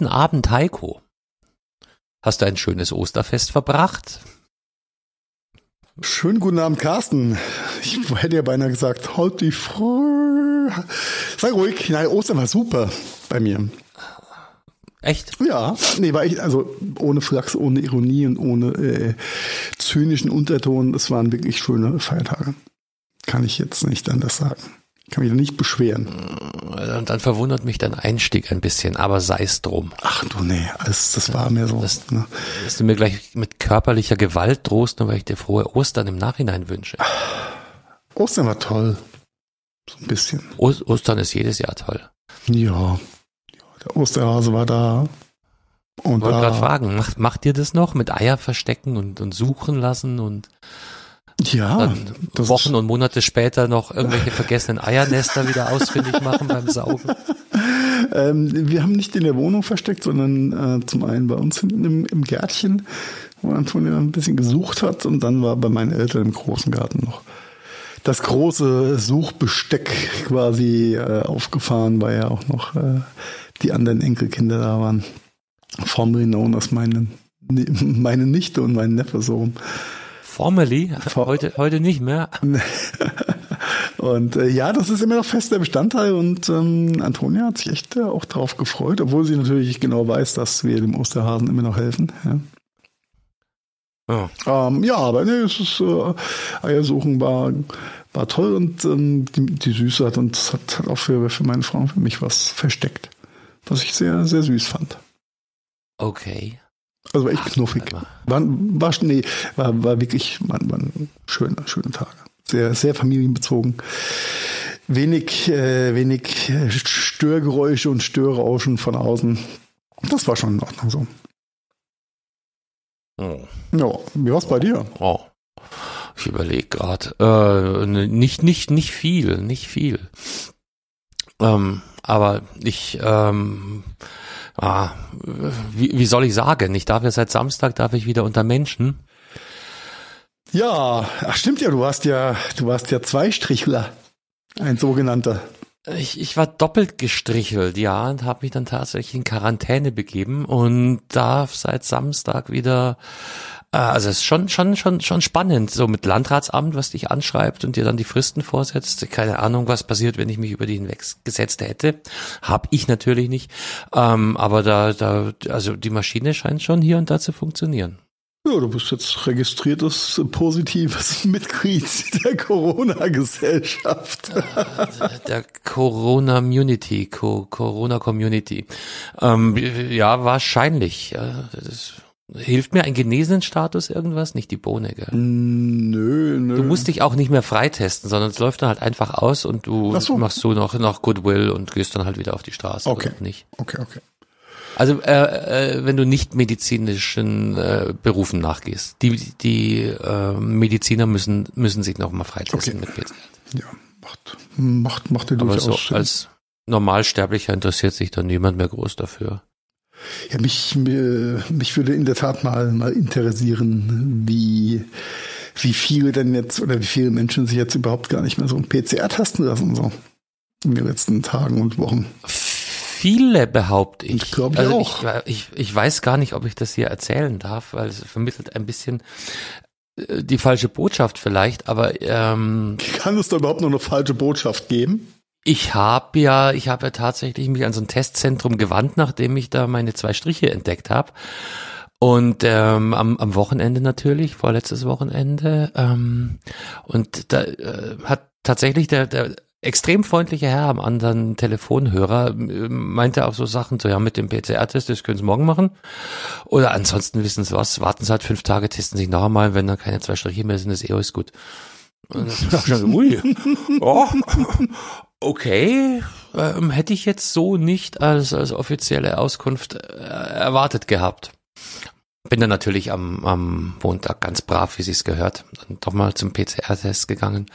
Guten Abend, Heiko. Hast du ein schönes Osterfest verbracht? Schönen guten Abend, Carsten. Ich hätte ja beinahe gesagt, halt die Früh. Sei ruhig. Nein, Ostern war super bei mir. Echt? Ja, nee, war ich, also ohne Flachs, ohne Ironie und ohne äh, zynischen Unterton. Das waren wirklich schöne Feiertage. Kann ich jetzt nicht anders sagen. Kann mich nicht beschweren. Und dann verwundert mich dein Einstieg ein bisschen, aber sei es drum. Ach du nee, das, das war mir so. Das, ne? Dass du mir gleich mit körperlicher Gewalt drohst, nur weil ich dir frohe Ostern im Nachhinein wünsche. Ostern war toll. So ein bisschen. O Ostern ist jedes Jahr toll. Ja. ja der Osterhase war da. Und ich wollte gerade fragen, macht, macht ihr das noch mit Eier verstecken und, und suchen lassen und ja, Wochen und Monate später noch irgendwelche vergessenen Eiernester wieder ausfindig machen beim Saugen? Ähm, wir haben nicht in der Wohnung versteckt, sondern äh, zum einen bei uns hinten im, im Gärtchen, wo Antonia ein bisschen gesucht hat und dann war bei meinen Eltern im großen Garten noch das große Suchbesteck quasi äh, aufgefahren, weil ja auch noch äh, die anderen Enkelkinder da waren. Formerly known as meine, meine Nichte und mein Neffe so. Formerly? Heute, heute nicht mehr. und äh, ja, das ist immer noch fester Bestandteil und ähm, Antonia hat sich echt äh, auch darauf gefreut, obwohl sie natürlich genau weiß, dass wir dem Osterhasen immer noch helfen. Ja. Oh. Ähm, ja, aber nee, es ist äh, Eiersuchen war, war toll und ähm, die, die Süße hat und hat, hat auch für, für meine Frau und für mich was versteckt, was ich sehr, sehr süß fand. Okay. Also war echt knuffig. War, war, nee, war, war wirklich, waren, waren schöne, schöne Tage. Sehr, sehr familienbezogen. Wenig, äh, wenig Störgeräusche und Störrauschen von außen. Das war schon in Ordnung so. Oh. Ja, wie war's bei dir? Oh. Ich überlege gerade. Äh, nicht, nicht, nicht viel, nicht viel. Ähm, aber ich ähm, ah, wie, wie soll ich sagen? Ich darf ja seit Samstag, darf ich wieder unter Menschen. Ja, ach stimmt ja, du warst ja, du warst ja Zweistrichler, ein sogenannter. Ich, ich war doppelt gestrichelt, ja, und habe mich dann tatsächlich in Quarantäne begeben und darf seit Samstag wieder also es ist schon, schon, schon, schon spannend, so mit Landratsamt, was dich anschreibt und dir dann die Fristen vorsetzt. Keine Ahnung, was passiert, wenn ich mich über die hinweggesetzt hätte. Hab ich natürlich nicht. Ähm, aber da, da, also die Maschine scheint schon hier und da zu funktionieren. Ja, du bist jetzt registriertes positives Mitglied der Corona-Gesellschaft. Der Corona-Community, Corona-Community. Ähm, ja, wahrscheinlich. Ja, das Hilft mir ein genesenen Status irgendwas? Nicht die Bohne, gell? Nö, nö. Du musst dich auch nicht mehr freitesten, sondern es läuft dann halt einfach aus und du so. machst so noch, noch Goodwill und gehst dann halt wieder auf die Straße. Okay. Nicht. Okay, okay. Also äh, äh, wenn du nicht medizinischen äh, Berufen nachgehst, die die äh, Mediziner müssen müssen sich noch mal freitesten okay. mit PCR. Ja, macht macht macht dir durchaus Aber so als Normalsterblicher interessiert sich dann niemand mehr groß dafür. Ja, mich, mich würde in der Tat mal, mal interessieren, wie, wie viele denn jetzt oder wie viele Menschen sich jetzt überhaupt gar nicht mehr so ein PCR testen lassen, so in den letzten Tagen und Wochen. Viele behaupte ich. Ich glaube also auch. Ich, ich, ich weiß gar nicht, ob ich das hier erzählen darf, weil es vermittelt ein bisschen äh, die falsche Botschaft vielleicht, aber ähm, kann es da überhaupt noch eine falsche Botschaft geben? Ich habe ja, ich habe ja tatsächlich mich an so ein Testzentrum gewandt, nachdem ich da meine zwei Striche entdeckt habe. Und ähm, am, am Wochenende natürlich, vorletztes Wochenende. Ähm, und da äh, hat tatsächlich der, der extrem freundliche Herr am anderen Telefonhörer äh, meinte auch so Sachen, so ja, mit dem PCR-Test, das können Sie morgen machen. Oder ansonsten wissen Sie was, warten Sie halt fünf Tage, testen sich noch einmal, wenn dann keine zwei Striche mehr sind, ist eh alles gut. Und schon, ui, oh, okay, ähm, hätte ich jetzt so nicht als, als offizielle Auskunft äh, erwartet gehabt. Bin dann natürlich am, am Montag ganz brav, wie sich's gehört, dann doch mal zum PCR-Test gegangen,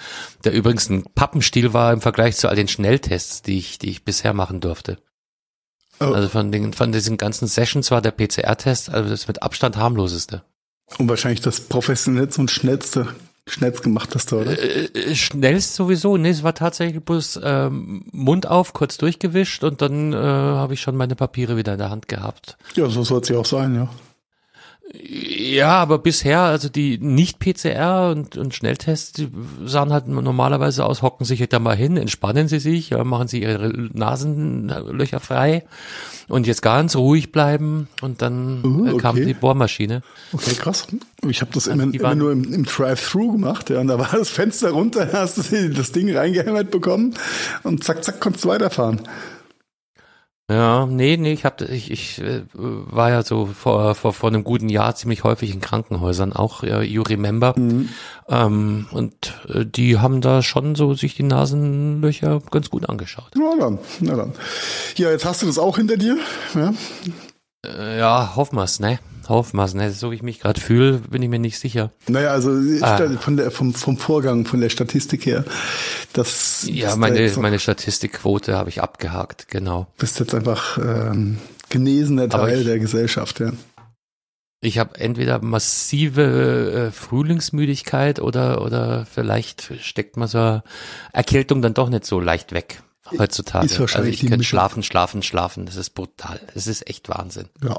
der übrigens ein Pappenstiel war im Vergleich zu all den Schnelltests, die ich, die ich bisher machen durfte. Oh. Also von, den, von diesen ganzen Sessions war der PCR-Test also das mit Abstand harmloseste. Und wahrscheinlich das professionellste und schnellste Schnellst gemacht hast du, oder? Äh, äh, schnellst sowieso. Nee, es war tatsächlich bloß ähm, Mund auf, kurz durchgewischt und dann äh, habe ich schon meine Papiere wieder in der Hand gehabt. Ja, so soll es ja auch sein, ja. Ja, aber bisher, also die Nicht-PCR und, und Schnelltests, die sahen halt normalerweise aus, hocken sich halt da mal hin, entspannen sie sich, machen sie ihre Nasenlöcher frei und jetzt ganz ruhig bleiben und dann uh, okay. kam die Bohrmaschine. Okay, krass. Ich habe das also immer, immer nur im, im Drive-Thru gemacht, ja, und da war das Fenster runter, hast du das Ding reingehämmert bekommen und zack, zack, konntest du weiterfahren. Ja, nee, nee, ich hab, ich, ich äh, war ja so vor, vor, vor einem guten Jahr ziemlich häufig in Krankenhäusern, auch ja, You Remember. Mhm. Ähm, und äh, die haben da schon so sich die Nasenlöcher ganz gut angeschaut. Na dann, na dann. Ja, jetzt hast du das auch hinter dir. Ja, äh, ja hoffen wir's, ne? Hoffmaß, ne? So wie ich mich gerade fühle, bin ich mir nicht sicher. Naja, also ah. von der, vom, vom Vorgang, von der Statistik her, das Ja, meine, da meine Statistikquote habe ich abgehakt, genau. Bist jetzt einfach ähm, genesener Teil ich, der Gesellschaft, ja. Ich habe entweder massive äh, Frühlingsmüdigkeit oder oder vielleicht steckt man so Erkältung dann doch nicht so leicht weg heutzutage. Ist wahrscheinlich also ich könnte schlafen, schlafen, schlafen. Das ist brutal. Das ist echt Wahnsinn. Ja,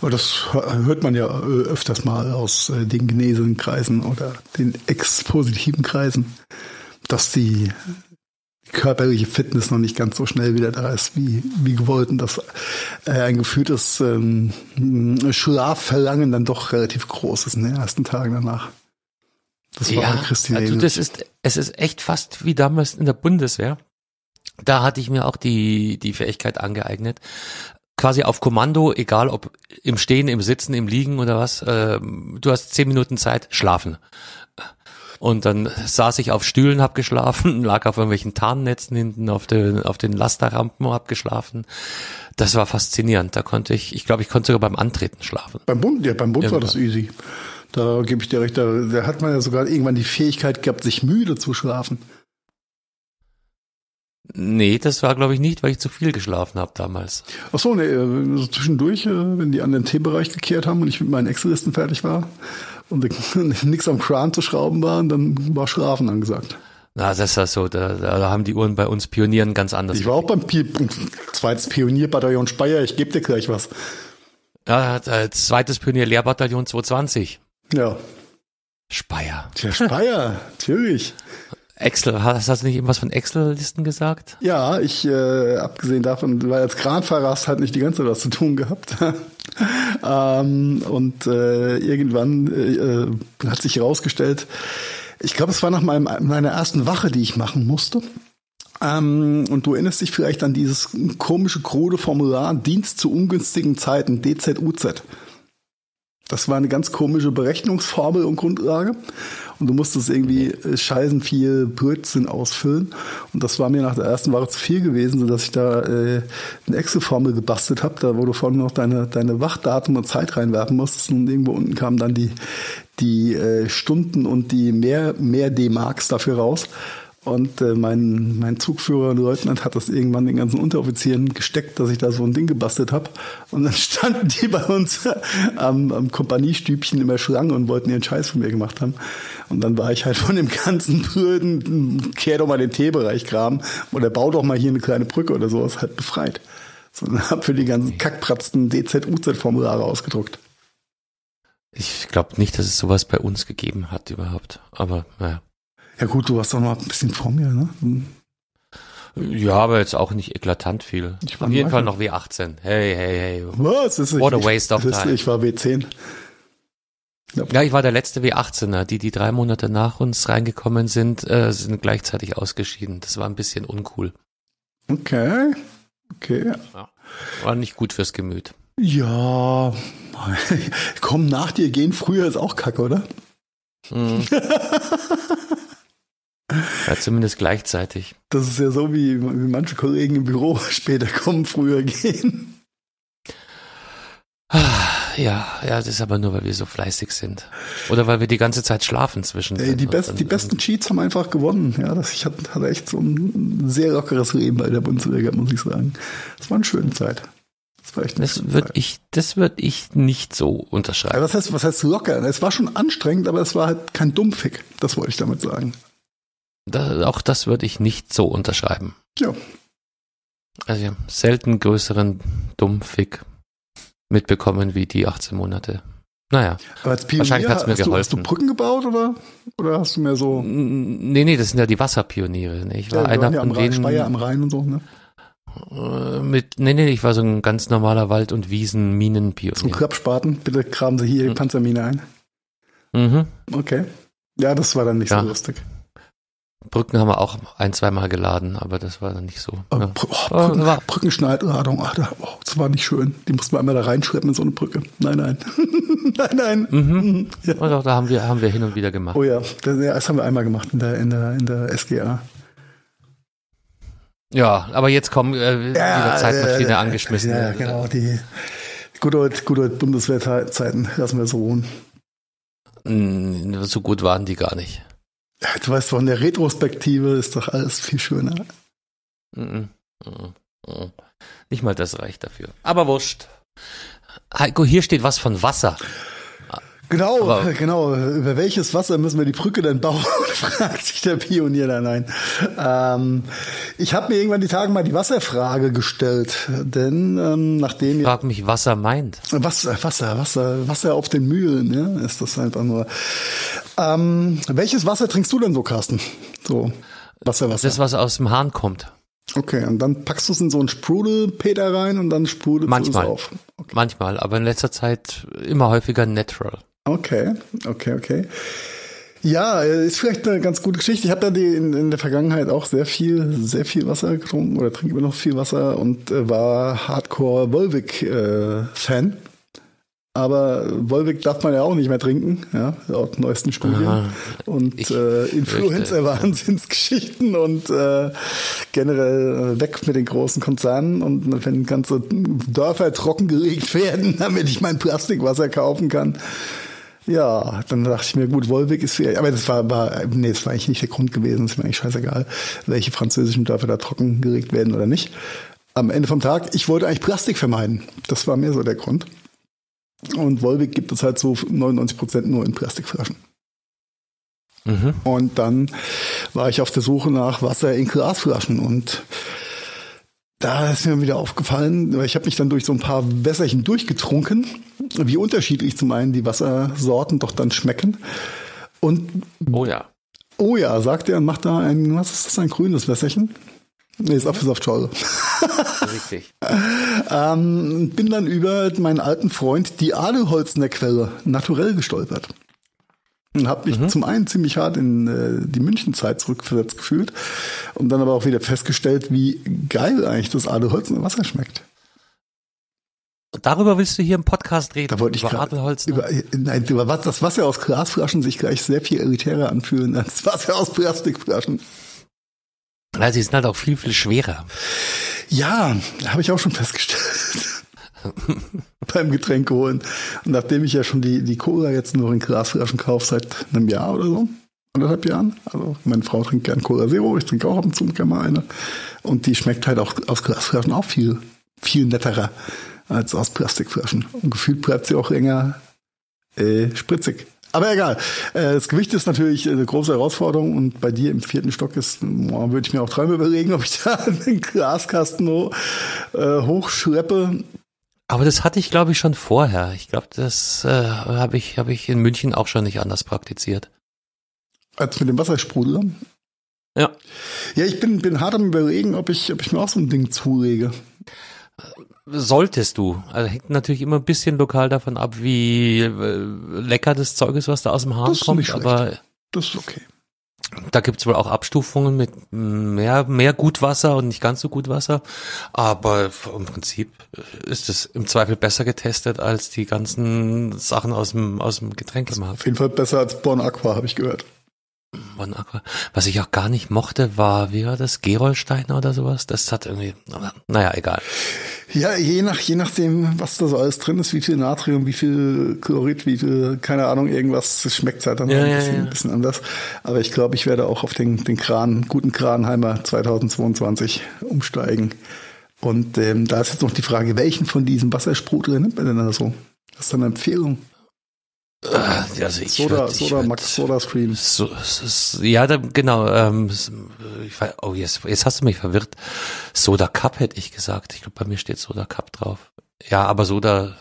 aber das hört man ja äh, öfters mal aus äh, den genesenen Kreisen oder den ex-positiven Kreisen, dass die körperliche Fitness noch nicht ganz so schnell wieder da ist, wie, wie gewollt und dass äh, ein gefühltes ähm, Schlafverlangen dann doch relativ groß ist in den ersten Tagen danach. Das war ja, Christine. Also das ist, es ist echt fast wie damals in der Bundeswehr da hatte ich mir auch die, die Fähigkeit angeeignet, quasi auf Kommando, egal ob im Stehen, im Sitzen, im Liegen oder was, äh, du hast zehn Minuten Zeit, schlafen. Und dann saß ich auf Stühlen, hab geschlafen, lag auf irgendwelchen Tarnnetzen hinten auf den, auf den Lasterrampen, hab geschlafen. Das war faszinierend. Da konnte ich, ich glaube, ich konnte sogar beim Antreten schlafen. Beim Bund, ja, beim Bund Irgendwann. war das easy. Da gebe ich dir recht, da, da hat man ja sogar irgendwann die Fähigkeit gehabt, sich müde zu schlafen. Nee, das war glaube ich nicht, weil ich zu viel geschlafen habe damals. Ach so, nee, äh, so zwischendurch, äh, wenn die an den T-Bereich gekehrt haben und ich mit meinen Excel-Listen fertig war und nichts am Kran zu schrauben war, dann war Schlafen angesagt. Na, das ist ja so, da, da haben die Uhren bei uns Pionieren ganz anders. Ich war auch beim Pi zweites Pionierbataillon Speyer, ich gebe dir gleich was. Ja, äh, zweites Pionier-Lehrbataillon 220. Ja. Speyer. Tja, Speyer, natürlich. Excel, hast, hast du nicht irgendwas von Excel-Listen gesagt? Ja, ich, äh, abgesehen davon, weil als Kranfahrer hast halt nicht die ganze Zeit was zu tun gehabt. ähm, und äh, irgendwann äh, hat sich herausgestellt, ich glaube, es war nach meinem, meiner ersten Wache, die ich machen musste. Ähm, und du erinnerst dich vielleicht an dieses komische krude Formular Dienst zu ungünstigen Zeiten, DZUZ. Das war eine ganz komische Berechnungsformel und Grundlage. Und du musstest irgendwie äh, scheißen viel Blödsinn ausfüllen. Und das war mir nach der ersten Woche zu viel gewesen, sodass ich da äh, eine Excel-Formel gebastelt habe, da wo du vorne noch deine, deine Wachdatum und Zeit reinwerfen musstest. Und irgendwo unten kamen dann die, die äh, Stunden und die mehr, mehr D-Marks dafür raus. Und äh, mein, mein Zugführer Leutnant hat das irgendwann den ganzen Unteroffizieren gesteckt, dass ich da so ein Ding gebastelt habe. Und dann standen die bei uns am, am Kompaniestübchen immer Schlange und wollten ihren Scheiß von mir gemacht haben. Und dann war ich halt von dem ganzen Brüden, kehr doch mal den T-Bereich graben oder bau doch mal hier eine kleine Brücke oder sowas halt befreit. Sondern hab für die ganzen Kackpratzen DZ-UZ-Formulare ausgedruckt. Ich glaube nicht, dass es sowas bei uns gegeben hat überhaupt. Aber naja. Ja gut, du warst doch noch ein bisschen vor mir, ne? Ja, aber jetzt auch nicht eklatant viel. Ich Auf jeden Fall noch W18. Hey, hey, hey. Was? Ist What a waste of time. Ich war W10. Ja. ja, ich war der letzte W18er. Die, die drei Monate nach uns reingekommen sind, äh, sind gleichzeitig ausgeschieden. Das war ein bisschen uncool. Okay. Okay. Ja. War nicht gut fürs Gemüt. Ja. Komm nach dir gehen früher ist auch kacke, oder? Mhm. Ja, zumindest gleichzeitig. Das ist ja so, wie, wie manche Kollegen im Büro später kommen, früher gehen. Ja, ja, das ist aber nur, weil wir so fleißig sind. Oder weil wir die ganze Zeit schlafen zwischen. Ey, die, best, die besten Cheats haben einfach gewonnen. Ja, das, ich hatte, hatte echt so ein sehr lockeres Leben bei der Bundesliga, muss ich sagen. Es war eine schöne Zeit. Das, war echt das würde ich, das würde ich nicht so unterschreiben. Ja, was heißt, was heißt locker? Es war schon anstrengend, aber es war halt kein Dummfick. Das wollte ich damit sagen. Da, auch das würde ich nicht so unterschreiben. Ja. Also ja, selten größeren Dummfick mitbekommen wie die 18 Monate. Naja, Aber als Pionier, wahrscheinlich hat's mir hast geholfen. Du, hast du Brücken gebaut oder, oder hast du mehr so? Nee, nee, das sind ja die Wasserpioniere. Ne? Ich war ja, einer ja von denen. Speyer am Rhein und so, ne? Äh, mit, nee, nee, ich war so ein ganz normaler Wald- und Wiesen-Minenpionier. Zum Krabspaten, bitte graben Sie hier die hm. Panzermine ein. Mhm. Okay. Ja, das war dann nicht ja. so lustig. Brücken haben wir auch ein, zweimal geladen, aber das war dann nicht so. Oh, ja. oh, Brücken, war, Brückenschneidladung, ach, oh, das war nicht schön. Die mussten wir einmal da reinschleppen in so eine Brücke. Nein, nein. nein, nein. Mhm. Ja. Und auch da haben wir, haben wir hin und wieder gemacht. Oh ja, das, das haben wir einmal gemacht in der, in der, in der SGA. Ja, aber jetzt kommen äh, ja, wieder Zeitmaschine äh, angeschmissen. Ja, genau, die gute old, good old Bundeswehrzeiten lassen wir so ruhen. So gut waren die gar nicht. Ja, du weißt doch, in der Retrospektive ist doch alles viel schöner. Mm -mm. Mm Nicht mal das reicht dafür. Aber wurscht. Heiko, hier steht was von Wasser. Genau, Aber genau. Über welches Wasser müssen wir die Brücke denn bauen? fragt sich der Pionier da nein. Ähm, ich habe mir irgendwann die Tage mal die Wasserfrage gestellt, denn ähm, nachdem ich frage mich, was er meint. Wasser, Wasser, Wasser, Wasser auf den Mühlen, ja, ist das einfach nur. Ähm, welches Wasser trinkst du denn so, Carsten? So Wasser, Wasser. Das, was aus dem Hahn kommt. Okay, und dann packst du es in so einen Sprudelpeter rein und dann sprudelt es auf. Okay. Manchmal, aber in letzter Zeit immer häufiger natural. Okay, okay, okay. Ja, ist vielleicht eine ganz gute Geschichte. Ich habe da die in, in, der Vergangenheit auch sehr viel, sehr viel Wasser getrunken oder trinke immer noch viel Wasser und äh, war Hardcore Volvic-Fan. Äh, aber Volvic darf man ja auch nicht mehr trinken, ja, laut neuesten Studien. Aha. Und äh, Influencer-Wahnsinnsgeschichten und äh, generell äh, weg mit den großen Konzernen und wenn ganze Dörfer trockengelegt werden, damit ich mein Plastikwasser kaufen kann. Ja, dann dachte ich mir, gut, Wolwig ist aber das war, war, nee, das war eigentlich nicht der Grund gewesen, ist mir eigentlich scheißegal, welche französischen Dörfer da trockengelegt werden oder nicht. Am Ende vom Tag, ich wollte eigentlich Plastik vermeiden. Das war mir so der Grund. Und Volvic gibt es halt so 99 Prozent nur in Plastikflaschen. Mhm. Und dann war ich auf der Suche nach Wasser in Glasflaschen und da ist mir wieder aufgefallen, weil ich habe mich dann durch so ein paar Wässerchen durchgetrunken, wie unterschiedlich zum einen die Wassersorten doch dann schmecken. Und oh ja. Oh ja, sagt er und macht da ein, was ist das, ein grünes Wässerchen? Nee, ist Apfelsaftschorle. Richtig. ähm, bin dann über meinen alten Freund, die Adelholzner Quelle, naturell gestolpert. Und habe mich mhm. zum einen ziemlich hart in äh, die Münchenzeit zurückversetzt gefühlt und dann aber auch wieder festgestellt, wie geil eigentlich das Adelholzner Wasser schmeckt. Darüber willst du hier im Podcast reden? Da wollte ich über Adelholzner? Über, nein, über was, das Wasser aus Glasflaschen sich gleich sehr viel elitärer anfühlen als Wasser aus Plastikflaschen. Ja, sie sind halt auch viel, viel schwerer. Ja, habe ich auch schon festgestellt. Beim Getränk holen. Und nachdem ich ja schon die, die Cola jetzt nur in Glasflaschen kaufe seit einem Jahr oder so, anderthalb Jahren. Also meine Frau trinkt gern Cola Zero, ich trinke auch ab und zu mal eine. Und die schmeckt halt auch aus Glasflaschen auch viel, viel netterer als aus Plastikflaschen. Und gefühlt bleibt sie auch länger äh, spritzig. Aber egal. Äh, das Gewicht ist natürlich eine große Herausforderung und bei dir im vierten Stock ist, würde ich mir auch dreimal überlegen, ob ich da einen Glaskasten hoch, äh, hochschleppe. Aber das hatte ich, glaube ich, schon vorher. Ich glaube, das äh, habe ich, hab ich in München auch schon nicht anders praktiziert. Als mit dem Wassersprudel? Ja. Ja, ich bin, bin hart am überlegen, ob ich, ob ich mir auch so ein Ding zulege. Solltest du. Also hängt natürlich immer ein bisschen lokal davon ab, wie äh, lecker das Zeug ist, was da aus dem Hahn das kommt. aber das ist okay. Da gibt's wohl auch Abstufungen mit mehr, mehr Gutwasser und nicht ganz so Gutwasser. Aber im Prinzip ist es im Zweifel besser getestet als die ganzen Sachen aus dem, aus dem Getränkemarkt. Auf jeden Fall besser als Bon Aqua, habe ich gehört. Was ich auch gar nicht mochte, war, wie war das, Gerolsteiner oder sowas? Das hat irgendwie, naja, egal. Ja, je nach, je nachdem, was da so alles drin ist, wie viel Natrium, wie viel Chlorid, wie viel, keine Ahnung, irgendwas, schmeckt halt dann ja, ein, bisschen, ja, ja. ein bisschen anders. Aber ich glaube, ich werde auch auf den, den Kran, guten Kranheimer 2022 umsteigen. Und ähm, da ist jetzt noch die Frage, welchen von diesen Wassersprudeln nimmt man denn da so? Das ist eine Empfehlung. Äh, also ich Soda, würd, ich Soda, würd, Max Soda Stream. So, so, ja, da, genau. Ähm, ich, weiß- oh, jetzt, jetzt hast du mich verwirrt. Soda Cup hätte ich gesagt. Ich glaube, bei mir steht Soda Cup drauf. Ja, aber Soda.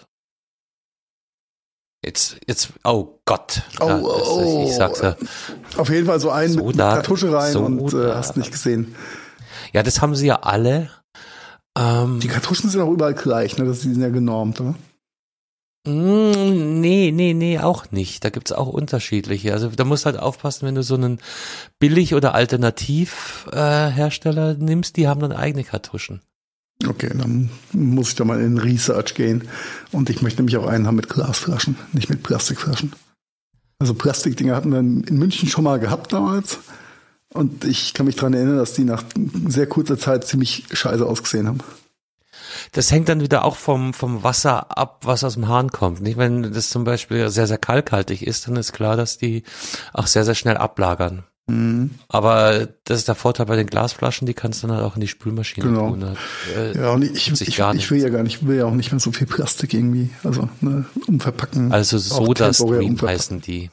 Jetzt, jetzt, oh Gott. Oh, Ja, oh. Ich sag's ja. Auf jeden Fall so einen mit Soda- Kartusche rein und äh, Soda. hast nicht gesehen. Ja, das haben sie ja alle. Ähm, Die Kartuschen sind auch überall gleich, ne? Das die sind ja genormt, oder? Mm, Nee, nee, nee, auch nicht. Da gibt's auch unterschiedliche. Also da musst halt aufpassen, wenn du so einen Billig- oder Alternativhersteller äh, nimmst, die haben dann eigene Kartuschen. Okay, dann muss ich da mal in Research gehen. Und ich möchte nämlich auch einen haben mit Glasflaschen, nicht mit Plastikflaschen. Also Plastikdinger hatten wir in München schon mal gehabt damals. Und ich kann mich dran erinnern, dass die nach sehr kurzer Zeit ziemlich scheiße ausgesehen haben. Das hängt dann wieder auch vom, vom Wasser ab, was aus dem Hahn kommt. Nicht, wenn das zum Beispiel sehr, sehr kalkhaltig ist, dann ist klar, dass die auch sehr, sehr schnell ablagern. Mhm. Aber das ist der Vorteil bei den Glasflaschen, die kannst du dann halt auch in die Spülmaschine Genau. tun. Äh, Ja, und ich, ich, gar ich will ja gar nicht, will ja auch nicht mehr so viel Plastik irgendwie. Also ne, umverpacken. Also Auch Soda temporär Stream umverpacken. heißen die.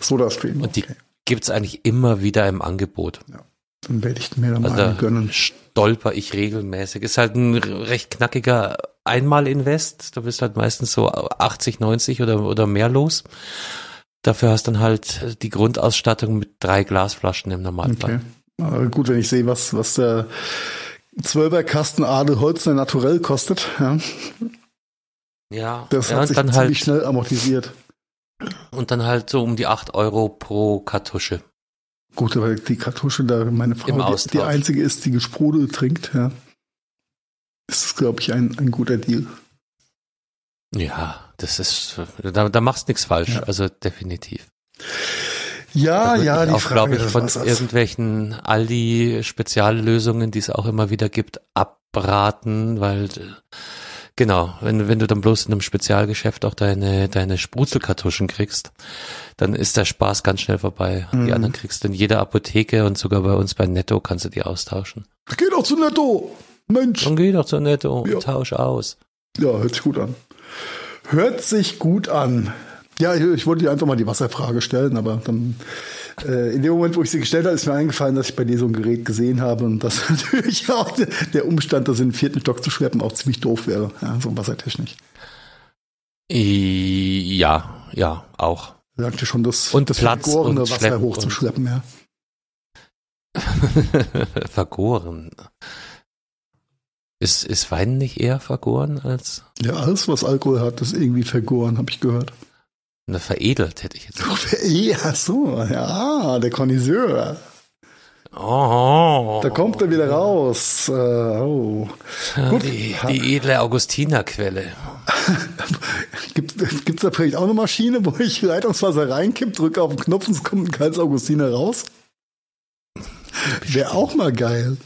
Soda Stream. Und die okay. gibt's eigentlich immer wieder im Angebot. Dann werde ich mir da mal Also einen da gönnen. stolper ich regelmäßig. Ist halt ein recht knackiger Einmal-Invest. Da bist halt meistens so 80, 90 oder, oder mehr los. Dafür hast dann halt die Grundausstattung mit drei Glasflaschen im Normalfall. Okay. Aber gut, wenn ich sehe, was, was der 12er Kasten Adel Holzner Naturell kostet, ja, Ja, das ja hat sich dann ziemlich halt, schnell amortisiert. und dann halt so um die 8 Euro pro Kartusche. Gut, aber die Kartusche, da meine Frau die, die einzige ist, die gesprudelt trinkt, ja. Das ist, glaube ich, ein, ein guter Deal. Ja, das ist, da, da machst nichts falsch. Ja. Also definitiv. Ja, ja, ich die auch, Frage glaube ich, von irgendwelchen Aldi-Speziallösungen, die es auch immer wieder gibt, abraten, weil äh, genau, wenn, wenn du dann bloß in einem Spezialgeschäft auch deine, deine Spruzelkartuschen kriegst, dann ist der Spaß ganz schnell vorbei. Mhm. Die anderen kriegst du in jeder Apotheke und sogar bei uns bei Netto kannst du die austauschen. Geh doch zu Netto! Mensch! Dann geh doch zu Netto Ja. und tausch aus. Ja, hört sich gut an. Hört sich gut an. Ja, ich, ich wollte dir einfach mal die Wasserfrage stellen, aber dann äh, in dem Moment, wo ich sie gestellt habe, ist mir eingefallen, dass ich bei dir so ein Gerät gesehen habe und dass natürlich auch der, Umstand, das in den vierten Stock zu schleppen, auch ziemlich doof wäre. Ja, so wassertechnisch. I- Ja, ja, auch. Sagte schon, das, Und das Platz vergorene und Wasser Schleppen hochzuschleppen, ja. vergoren. Ist, ist Wein nicht eher vergoren als Ja, alles, was Alkohol hat, ist irgendwie vergoren, habe ich gehört. Na, veredelt, hätte ich jetzt. Ja, so, ja, der Connoisseur. Oh, Da kommt er wieder raus. Äh, oh. Gut. Die, die edle Augustinerquelle. Gibt es da vielleicht auch eine Maschine, wo ich Leitungswasser reinkipp, drücke auf den Knopf und es kommt ein kaltes Augustiner raus? Wäre auch mal geil.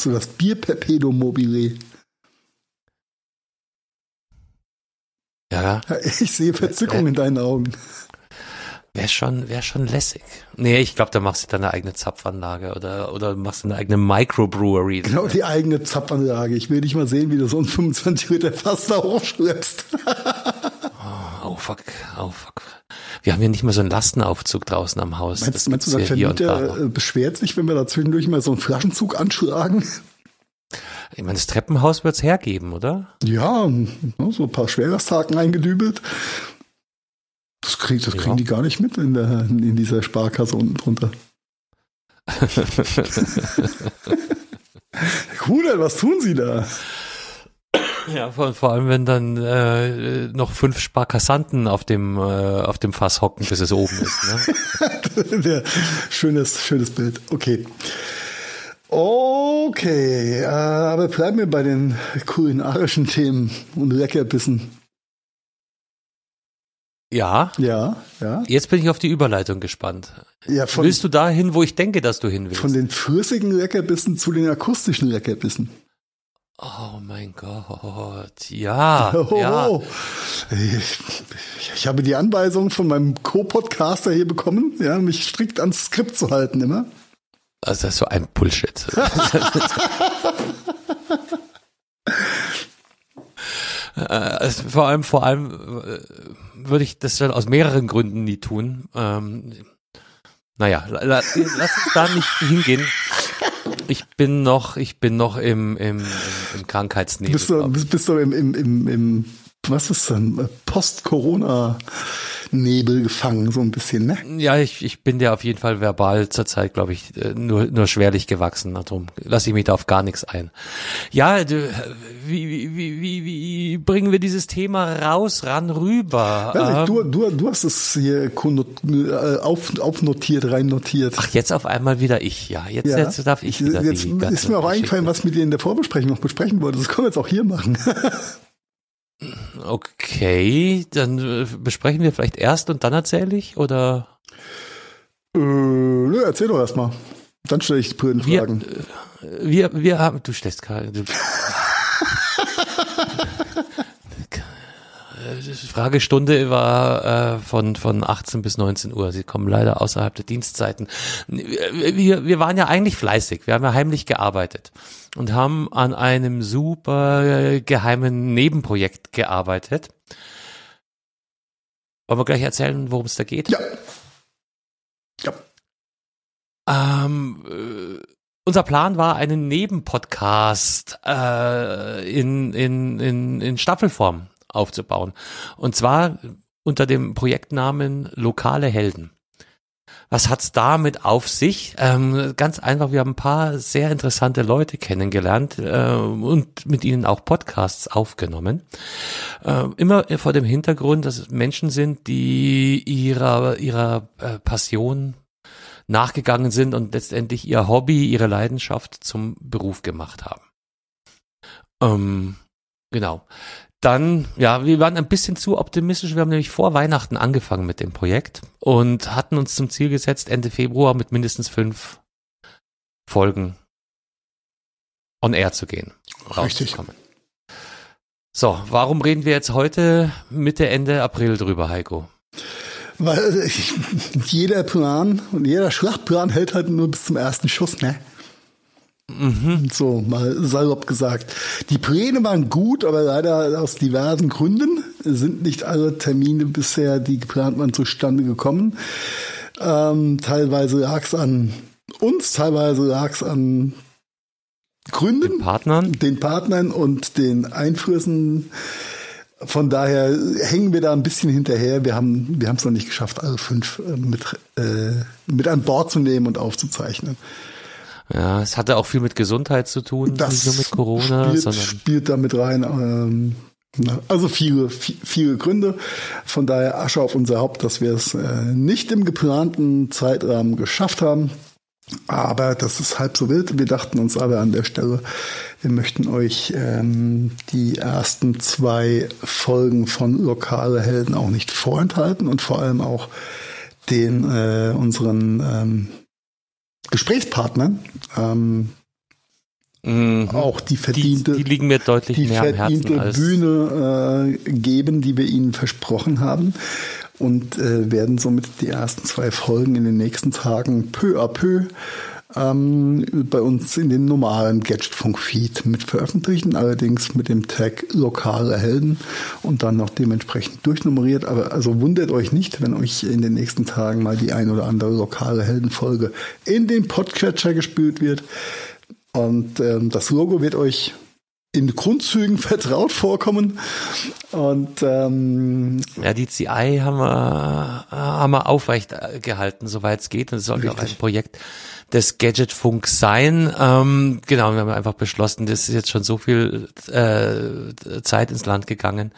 So das Bier Perpedo mobile. Ja, Ich sehe Verzückung in deinen Augen. wäre schon, wär schon lässig. Nee, ich glaube, da machst du deine eigene Zapfanlage oder, oder machst eine eigene Microbrewery. Genau die eigene Zapfanlage. Ich will dich mal sehen, wie du so ein 25 Liter Fass da hochschleppst. Oh fuck, oh fuck. Wir haben ja nicht mal so einen Lastenaufzug draußen am Haus. Meinst, Das meinst du, der Vermieter äh, beschwert sich, wenn wir da zwischendurch mal so einen Flaschenzug anschlagen? Ich meine, das Treppenhaus wird's hergeben, oder? Ja, ne, so ein paar Schwerlasthaken eingedübelt. Das, krieg, das Ja. kriegen die gar nicht mit in, der, in dieser Sparkasse unten drunter. Cool, was tun sie da? Ja, vor, vor allem, wenn dann äh, noch fünf Sparkassanten auf dem, äh, auf dem Fass hocken, bis es oben ist. Ne? Schönes, schönes Bild. Okay. Okay, äh, aber bleiben wir bei den kulinarischen Themen und Leckerbissen. Ja, Ja, ja. jetzt bin ich auf die Überleitung gespannt. ja von, Willst du dahin, wo ich denke, dass du hin willst? von den flüssigen Leckerbissen zu den akustischen Leckerbissen. oh mein Gott, ja, Oh, ja. Ich, ich habe die Anweisung von meinem Co-Podcaster hier bekommen, ja, mich strikt ans Skript zu halten immer. Also das ist so ein Bullshit. Äh, vor allem, vor allem äh, würde ich das dann aus mehreren Gründen nie tun. Ähm, naja, la, la, lass uns da nicht hingehen. Ich bin noch, ich bin noch im, im, im Krankheitsnebel. Bist du, bist, bist du im, im, im, im, was ist denn, Post-Corona Nebel gefangen, so ein bisschen, ne? Ja, ich, ich bin dir auf jeden Fall verbal zurzeit, glaube ich, äh, nur, nur schwerlich gewachsen. Darum lasse ich mich da auf gar nichts ein. Ja, du, wie, wie, wie, wie, wie bringen wir dieses Thema raus, ran, rüber? Ähm, du, du, du hast es hier äh, auf, aufnotiert, rein notiert. Ach, jetzt auf einmal wieder ich, ja. Jetzt, ja. jetzt darf ich wieder. Jetzt ist mir auch eingefallen, was mit dir in der Vorbesprechung noch besprechen wollte. Das können wir jetzt auch hier machen. Okay, dann äh, besprechen wir vielleicht erst und dann erzähle ich, oder? Äh, nö, erzähl doch erstmal. Dann stelle ich die Fragen. Wir, äh, wir, wir haben, du stellst gerade, du, Fragestunde war äh, von, von 18 bis 19 Uhr. Sie kommen leider außerhalb der Dienstzeiten. Wir, wir waren ja eigentlich fleißig. Wir haben ja heimlich gearbeitet und haben an einem super geheimen Nebenprojekt gearbeitet. Wollen wir gleich erzählen, worum es da geht? Ja. Ja. Ähm, äh, unser Plan war, einen Nebenpodcast äh, in, in, in, in Staffelform aufzubauen. Und zwar unter dem Projektnamen Lokale Helden. Was hat's damit auf sich? Ähm, ganz einfach, wir haben ein paar sehr interessante Leute kennengelernt äh, und mit ihnen auch Podcasts aufgenommen. Äh, immer vor dem Hintergrund, dass es Menschen sind, die ihrer, ihrer äh, Passion nachgegangen sind und letztendlich ihr Hobby, ihre Leidenschaft zum Beruf gemacht haben. Ähm, genau. Dann, ja, wir waren ein bisschen zu optimistisch. Wir haben nämlich vor Weihnachten angefangen mit dem Projekt und hatten uns zum Ziel gesetzt, Ende Februar mit mindestens fünf Folgen on air zu gehen. Richtig. So, warum reden wir jetzt heute Mitte, Ende April drüber, Heiko? Weil äh, jeder Plan und jeder Schlachtplan hält halt nur bis zum ersten Schuss, ne? Mhm. So, mal salopp gesagt. Die Pläne waren gut, aber leider aus diversen Gründen sind nicht alle Termine bisher, die geplant waren, zustande gekommen. Ähm, teilweise lag es an uns, teilweise lag es an Gründen. Den Partnern? Den Partnern und den Einflüssen. Von daher hängen wir da ein bisschen hinterher. Wir haben wir haben es noch nicht geschafft, alle fünf äh, mit, äh, mit an Bord zu nehmen und aufzuzeichnen. Ja, es hatte auch viel mit Gesundheit zu tun, das nicht nur mit Corona, spielt, sondern spielt da mit rein. Ähm, also viele, viele Gründe. Von daher Asche auf unser Haupt, dass wir es äh, nicht im geplanten Zeitrahmen geschafft haben. Aber das ist halb so wild. Wir dachten uns aber an der Stelle, wir möchten euch ähm, die ersten zwei Folgen von Lokale Helden auch nicht vorenthalten und vor allem auch den äh, unseren ähm, Gesprächspartnern ähm, mhm. auch die verdiente, die, die, liegen mir deutlich die mehr verdiente am Herzen Bühne äh, geben, die wir ihnen versprochen haben und äh, werden somit die ersten zwei Folgen in den nächsten Tagen peu à peu ähm, bei uns in den normalen Gadgetfunk-Feed mit veröffentlichen, allerdings mit dem Tag lokale Helden und dann noch dementsprechend durchnummeriert. Aber also wundert euch nicht, wenn euch in den nächsten Tagen mal die ein oder andere lokale Heldenfolge in den Podcatcher gespült wird. Und ähm, das Logo wird euch in Grundzügen vertraut vorkommen. Und ähm, ja, die CI haben wir, haben wir aufrecht gehalten, soweit es geht. Und es soll auch ein Projekt des Gadgetfunks sein. Ähm, genau, wir haben einfach beschlossen, das ist jetzt schon so viel äh, Zeit ins Land gegangen,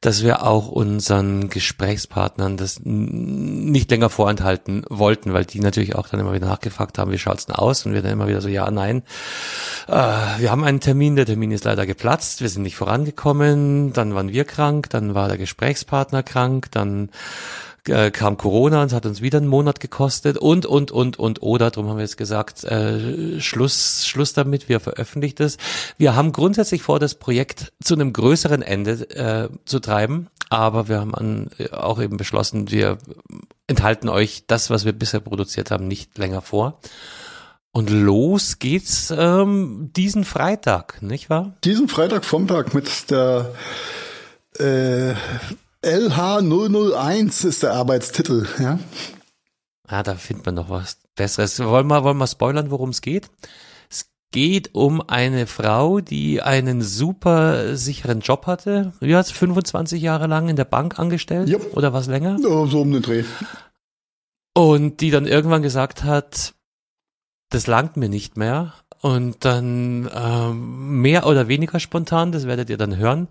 dass wir auch unseren Gesprächspartnern das nicht länger vorenthalten wollten, weil die natürlich auch dann immer wieder nachgefragt haben, wie schaut's denn aus? Und wir dann immer wieder so, ja, nein, äh, wir haben einen Termin, der Termin ist leider geplatzt, wir sind nicht vorangekommen, dann waren wir krank, dann war der Gesprächspartner krank, dann äh, kam Corona und es hat uns wieder einen Monat gekostet und, und, und, und, oder, darum haben wir jetzt gesagt, äh, Schluss, Schluss damit, wir veröffentlichen es. Wir haben grundsätzlich vor, das Projekt zu einem größeren Ende äh, zu treiben, aber wir haben an, auch eben beschlossen, wir enthalten euch das, was wir bisher produziert haben, nicht länger vor. Und los geht's ähm, diesen Freitag, nicht wahr? Diesen Freitag Vormittag mit der äh, LH001 ist der Arbeitstitel, ja. Ah, da findet man noch was Besseres. Wollen wir, wollen wir spoilern, worum es geht? Es geht um eine Frau, die einen super sicheren Job hatte. Wie hat 25 Jahre lang in der Bank angestellt? Jupp. Oder was länger? So um den Dreh. Und die dann irgendwann gesagt hat, das langt mir nicht mehr. Und dann ähm, mehr oder weniger spontan, das werdet ihr dann hören,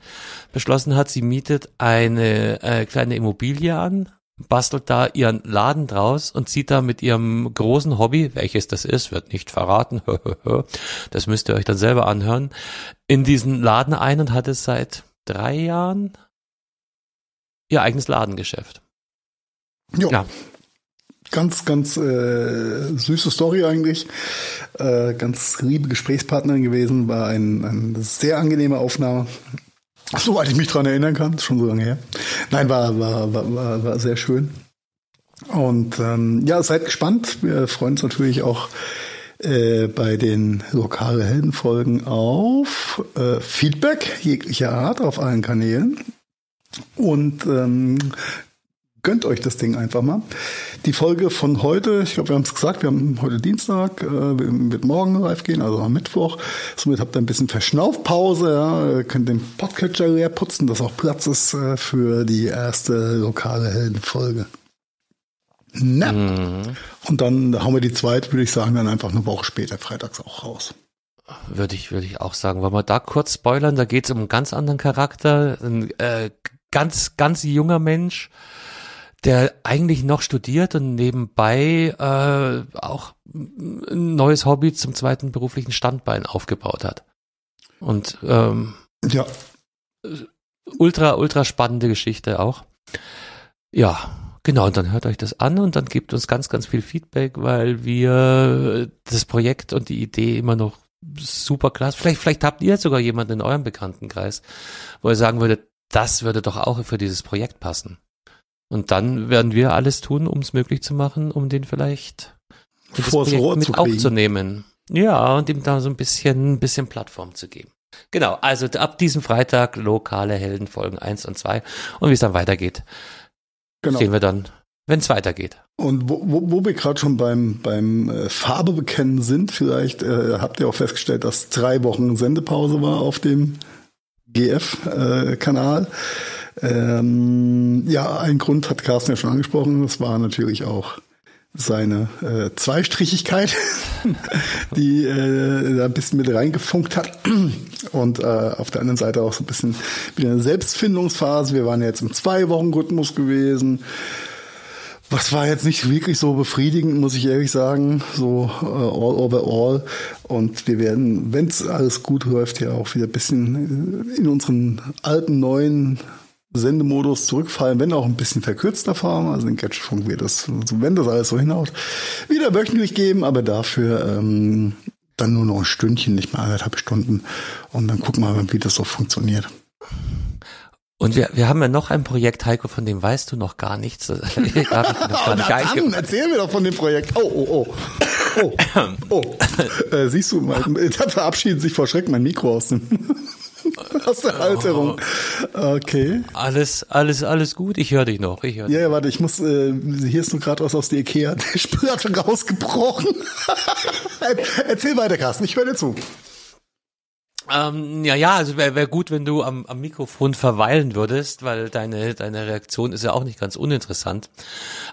beschlossen hat, sie mietet eine äh, kleine Immobilie an, bastelt da ihren Laden draus und zieht da mit ihrem großen Hobby, welches das ist, wird nicht verraten, das müsst ihr euch dann selber anhören, in diesen Laden ein und hat es seit drei Jahren ihr eigenes Ladengeschäft. Jo. Ja. Ganz, ganz äh, süße Story eigentlich. Äh, ganz liebe Gesprächspartnerin gewesen, war ein, eine sehr angenehme Aufnahme. Soweit ich mich dran erinnern kann, schon so lange her. Nein, war, war, war, war, war sehr schön. Und ähm, ja, seid gespannt. Wir freuen uns natürlich auch äh, bei den lokale Heldenfolgen auf äh, Feedback jeglicher Art auf allen Kanälen. Und ähm, gönnt euch das Ding einfach mal. Die Folge von heute, ich glaube, wir haben es gesagt, wir haben heute Dienstag, äh, wird morgen live gehen, also am Mittwoch. Somit habt ihr ein bisschen Verschnaufpause, ja, könnt den Podcatcher leer putzen, dass auch Platz ist äh, für die erste lokale Heldenfolge. Na. Mhm. Und dann hauen wir die zweite, würde ich sagen, dann einfach eine Woche später, freitags auch raus. Würde ich, würde ich auch sagen. Wollen wir da kurz spoilern? Da geht es um einen ganz anderen Charakter, ein äh, ganz, ganz junger Mensch, der eigentlich noch studiert und nebenbei äh, auch ein neues Hobby zum zweiten beruflichen Standbein aufgebaut hat. Und ähm, ja. ultra, ultra spannende Geschichte auch. Ja, genau, und dann hört euch das an und dann gebt uns ganz, ganz viel Feedback, weil wir das Projekt und die Idee immer noch super klasse. Vielleicht, vielleicht habt ihr sogar jemanden in eurem Bekanntenkreis, wo ihr sagen würdet, das würde doch auch für dieses Projekt passen. Und dann werden wir alles tun, um es möglich zu machen, um den vielleicht Vors Rohr mit zu aufzunehmen. Ja, und ihm da so ein bisschen, ein bisschen Plattform zu geben. Genau, also ab diesem Freitag lokale Heldenfolgen 1 und 2 und wie es dann weitergeht, genau. sehen wir dann, wenn es weitergeht. Und wo, wo, wo wir gerade schon beim, beim äh, Farbe bekennen sind, vielleicht äh, habt ihr auch festgestellt, dass drei Wochen Sendepause war auf dem GF-Kanal. Äh, ähm, ja, ein Grund hat Carsten ja schon angesprochen, das war natürlich auch seine äh, Zweistrichigkeit, die äh, da ein bisschen mit reingefunkt hat. Und äh, auf der anderen Seite auch so ein bisschen wieder eine Selbstfindungsphase. Wir waren jetzt im Zwei-Wochen-Rhythmus gewesen. Was war jetzt nicht wirklich so befriedigend, muss ich ehrlich sagen, so uh, all over all. Und wir werden, wenn es alles gut läuft, ja auch wieder ein bisschen in unseren alten, neuen Sendemodus zurückfallen, wenn auch ein bisschen verkürzter Form. Also den Catchfunk wird es, wenn das alles so hinhaut, wieder wöchentlich geben, aber dafür ähm, dann nur noch ein Stündchen, nicht mal anderthalb Stunden. Und dann gucken wir mal, wie das so funktioniert. Und wir, wir haben ja noch ein Projekt, Heiko, von dem weißt du noch gar nichts. Das gar nicht, gar nicht dann, erzähl mir doch von dem Projekt. Oh, oh, oh. Oh, oh. Äh, siehst du, mein, da verabschiedet sich vor Schreck mein Mikro aus dem aus der Halterung. Okay. Alles, alles, alles gut. Ich höre dich noch. Ich hör dich. Ja, ja, warte, ich muss, äh, hier ist nur gerade was aus der Ikea. Der Spül hat schon rausgebrochen. Erzähl weiter, Carsten. Ich höre dir zu. Ähm, ja, ja, also wäre wär gut, wenn du am, am Mikrofon verweilen würdest, weil deine, deine Reaktion ist ja auch nicht ganz uninteressant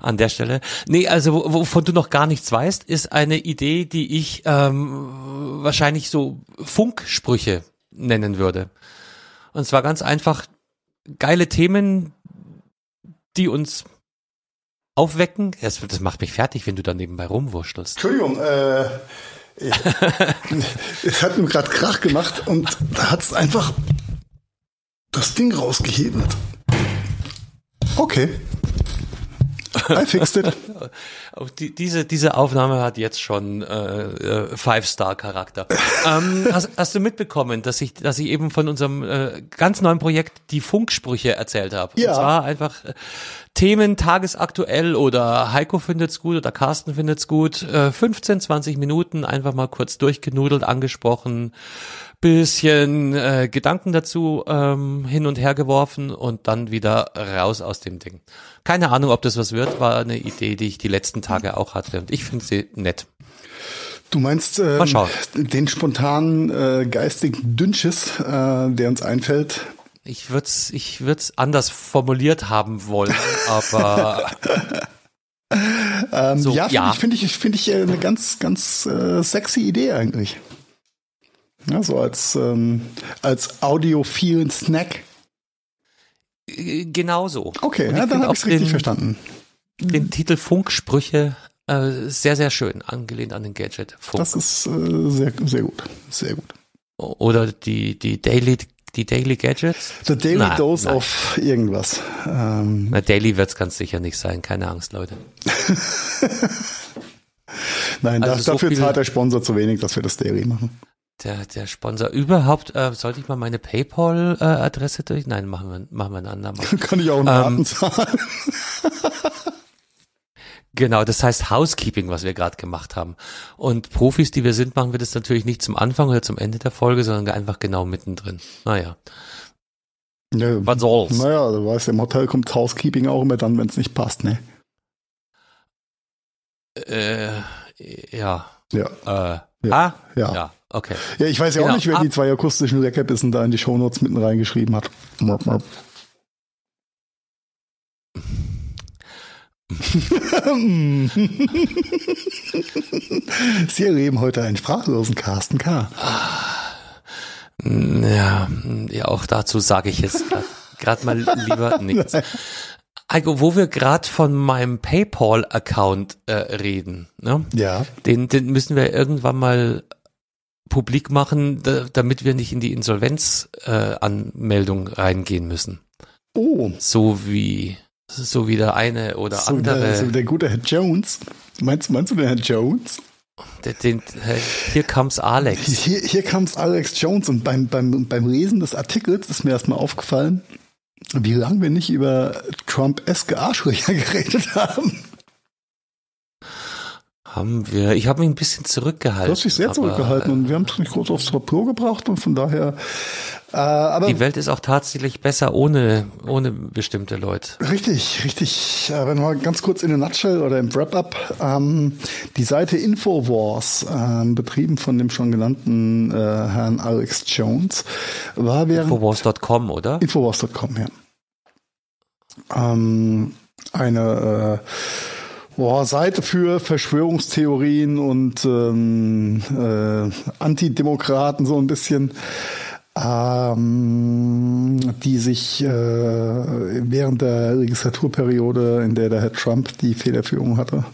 an der Stelle. Nee, also wovon du noch gar nichts weißt, ist eine Idee, die ich ähm, wahrscheinlich so Funksprüche nennen würde. Und zwar ganz einfach geile Themen, die uns aufwecken. Das, das macht mich fertig, wenn du da nebenbei rumwurschtelst. Entschuldigung, äh, es hat nur gerade Krach gemacht und da hat es einfach das Ding rausgehebelt. Okay. I fixed it. Die, diese, diese Aufnahme hat jetzt schon äh, äh, Five-Star-Charakter. ähm, hast, hast du mitbekommen, dass ich, dass ich eben von unserem äh, ganz neuen Projekt die Funksprüche erzählt habe? Ja. Und zwar einfach Themen tagesaktuell oder Heiko findet's gut oder Carsten findet's gut. Äh, 15, 20 Minuten einfach mal kurz durchgenudelt, angesprochen, bisschen äh, Gedanken dazu ähm, hin und her geworfen und dann wieder raus aus dem Ding. Keine Ahnung, ob das was wird, war eine Idee, die ich die letzten Tage auch hatte und ich finde sie nett. Du meinst ähm, den spontanen äh, geistigen Dünnschiss, äh, der uns einfällt, ich würde es ich würd's anders formuliert haben wollen, aber ähm, so, ja, finde ja. ich, finde ich, finde ich äh, eine ganz, ganz äh, sexy Idee eigentlich. Ja, so als, ähm, als audiophilen Snack. Äh, genau so. Okay, ja, dann habe ich es richtig verstanden. Den Titel Funksprüche äh, sehr, sehr schön, angelehnt an den Gadget. Funk. Das ist äh, sehr, sehr gut. Sehr gut. Oder die, die Daily die Daily Gadgets? The Daily nein, Dose nein. of irgendwas. Ähm. Na, Daily wird's ganz sicher nicht sein, keine Angst, Leute. nein, also dafür so zahlt der Sponsor zu wenig, dass wir das Daily machen. Der, der Sponsor überhaupt, äh, sollte ich mal meine PayPal-Adresse äh, durch? Nein, machen wir, machen wir ein andermal. Kann ich auch einen ähm, zahlen. Genau, das heißt Housekeeping, was wir gerade gemacht haben. Und Profis, die wir sind, machen wir das natürlich nicht zum Anfang oder zum Ende der Folge, sondern einfach genau mittendrin. Naja. Ja, Was soll's? Naja, du weißt, im Hotel kommt Housekeeping auch immer dann, wenn es nicht passt, ne? Äh, ja. Ja. Äh, ja. Ah? Ja. ja. Okay. Ja, ich weiß ja genau. auch nicht, wer Ab die zwei akustischen Leckerbissen da in die Shownotes mitten reingeschrieben hat. Sie erleben heute einen sprachlosen Carsten K. Ja, ja auch dazu sage ich jetzt gerade mal lieber nichts. Heiko, wo wir gerade von meinem PayPal-Account äh, reden, ne? Ja. Den, den müssen wir irgendwann mal publik machen, da, damit wir nicht in die Insolvenzanmeldung äh, reingehen müssen. Oh. So wie so wie der eine oder so andere. Der, so der gute Herr Jones. Meinst, meinst du den Herr Jones? Den, den, hier comes Alex. Hier, hier comes Alex Jones und beim, beim, beim Lesen des Artikels ist mir erstmal aufgefallen, wie lange wir nicht über Trump-eske Arschlöcher geredet haben. Haben wir. Ich habe mich ein bisschen zurückgehalten. Du hast dich sehr zurückgehalten und wir haben es nicht groß aufs Papier gebracht und von daher äh, aber die Welt ist auch tatsächlich besser ohne, ohne bestimmte Leute. Richtig, richtig. Äh, wenn wir ganz kurz in der Nutshell oder im Wrap-up, ähm, die Seite Infowars, äh, betrieben von dem schon genannten äh, Herrn Alex Jones, war während... Infowars.com, oder? Infowars.com, ja. Ähm, eine... Äh, Boah, Seite für Verschwörungstheorien und ähm, äh, Antidemokraten so ein bisschen ähm, die sich äh, während der Legislaturperiode, in der der Herr Trump die Federführung hatte,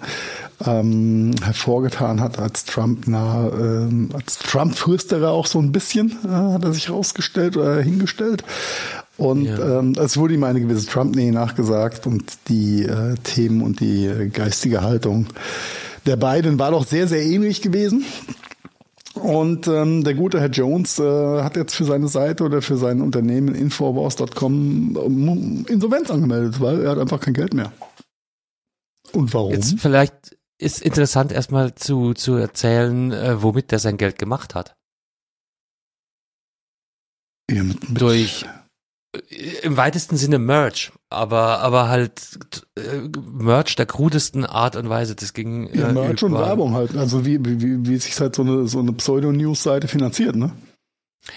ähm, hervorgetan hat als Trump nah, äh, als Trump-Fürsterer auch so ein bisschen, äh, hat er sich herausgestellt oder hingestellt. Und ja. ähm, es wurde ihm eine gewisse Trump-Nähe nachgesagt und die äh, Themen und die geistige Haltung der beiden war doch sehr, sehr ähnlich gewesen. Und ähm, der gute Herr Jones äh, hat jetzt für seine Seite oder für sein Unternehmen Infowars.com ähm, Insolvenz angemeldet, weil er hat einfach kein Geld mehr. Und warum? Jetzt vielleicht ist interessant erstmal zu, zu erzählen, äh, womit der sein Geld gemacht hat. Ja, mit, mit Durch im weitesten Sinne Merch, aber aber halt äh, Merch der krudesten Art und Weise. Das ging ja, äh, Merch und Werbung halt. Also wie wie wie sich halt so eine so eine Pseudo-News-Seite finanziert, ne?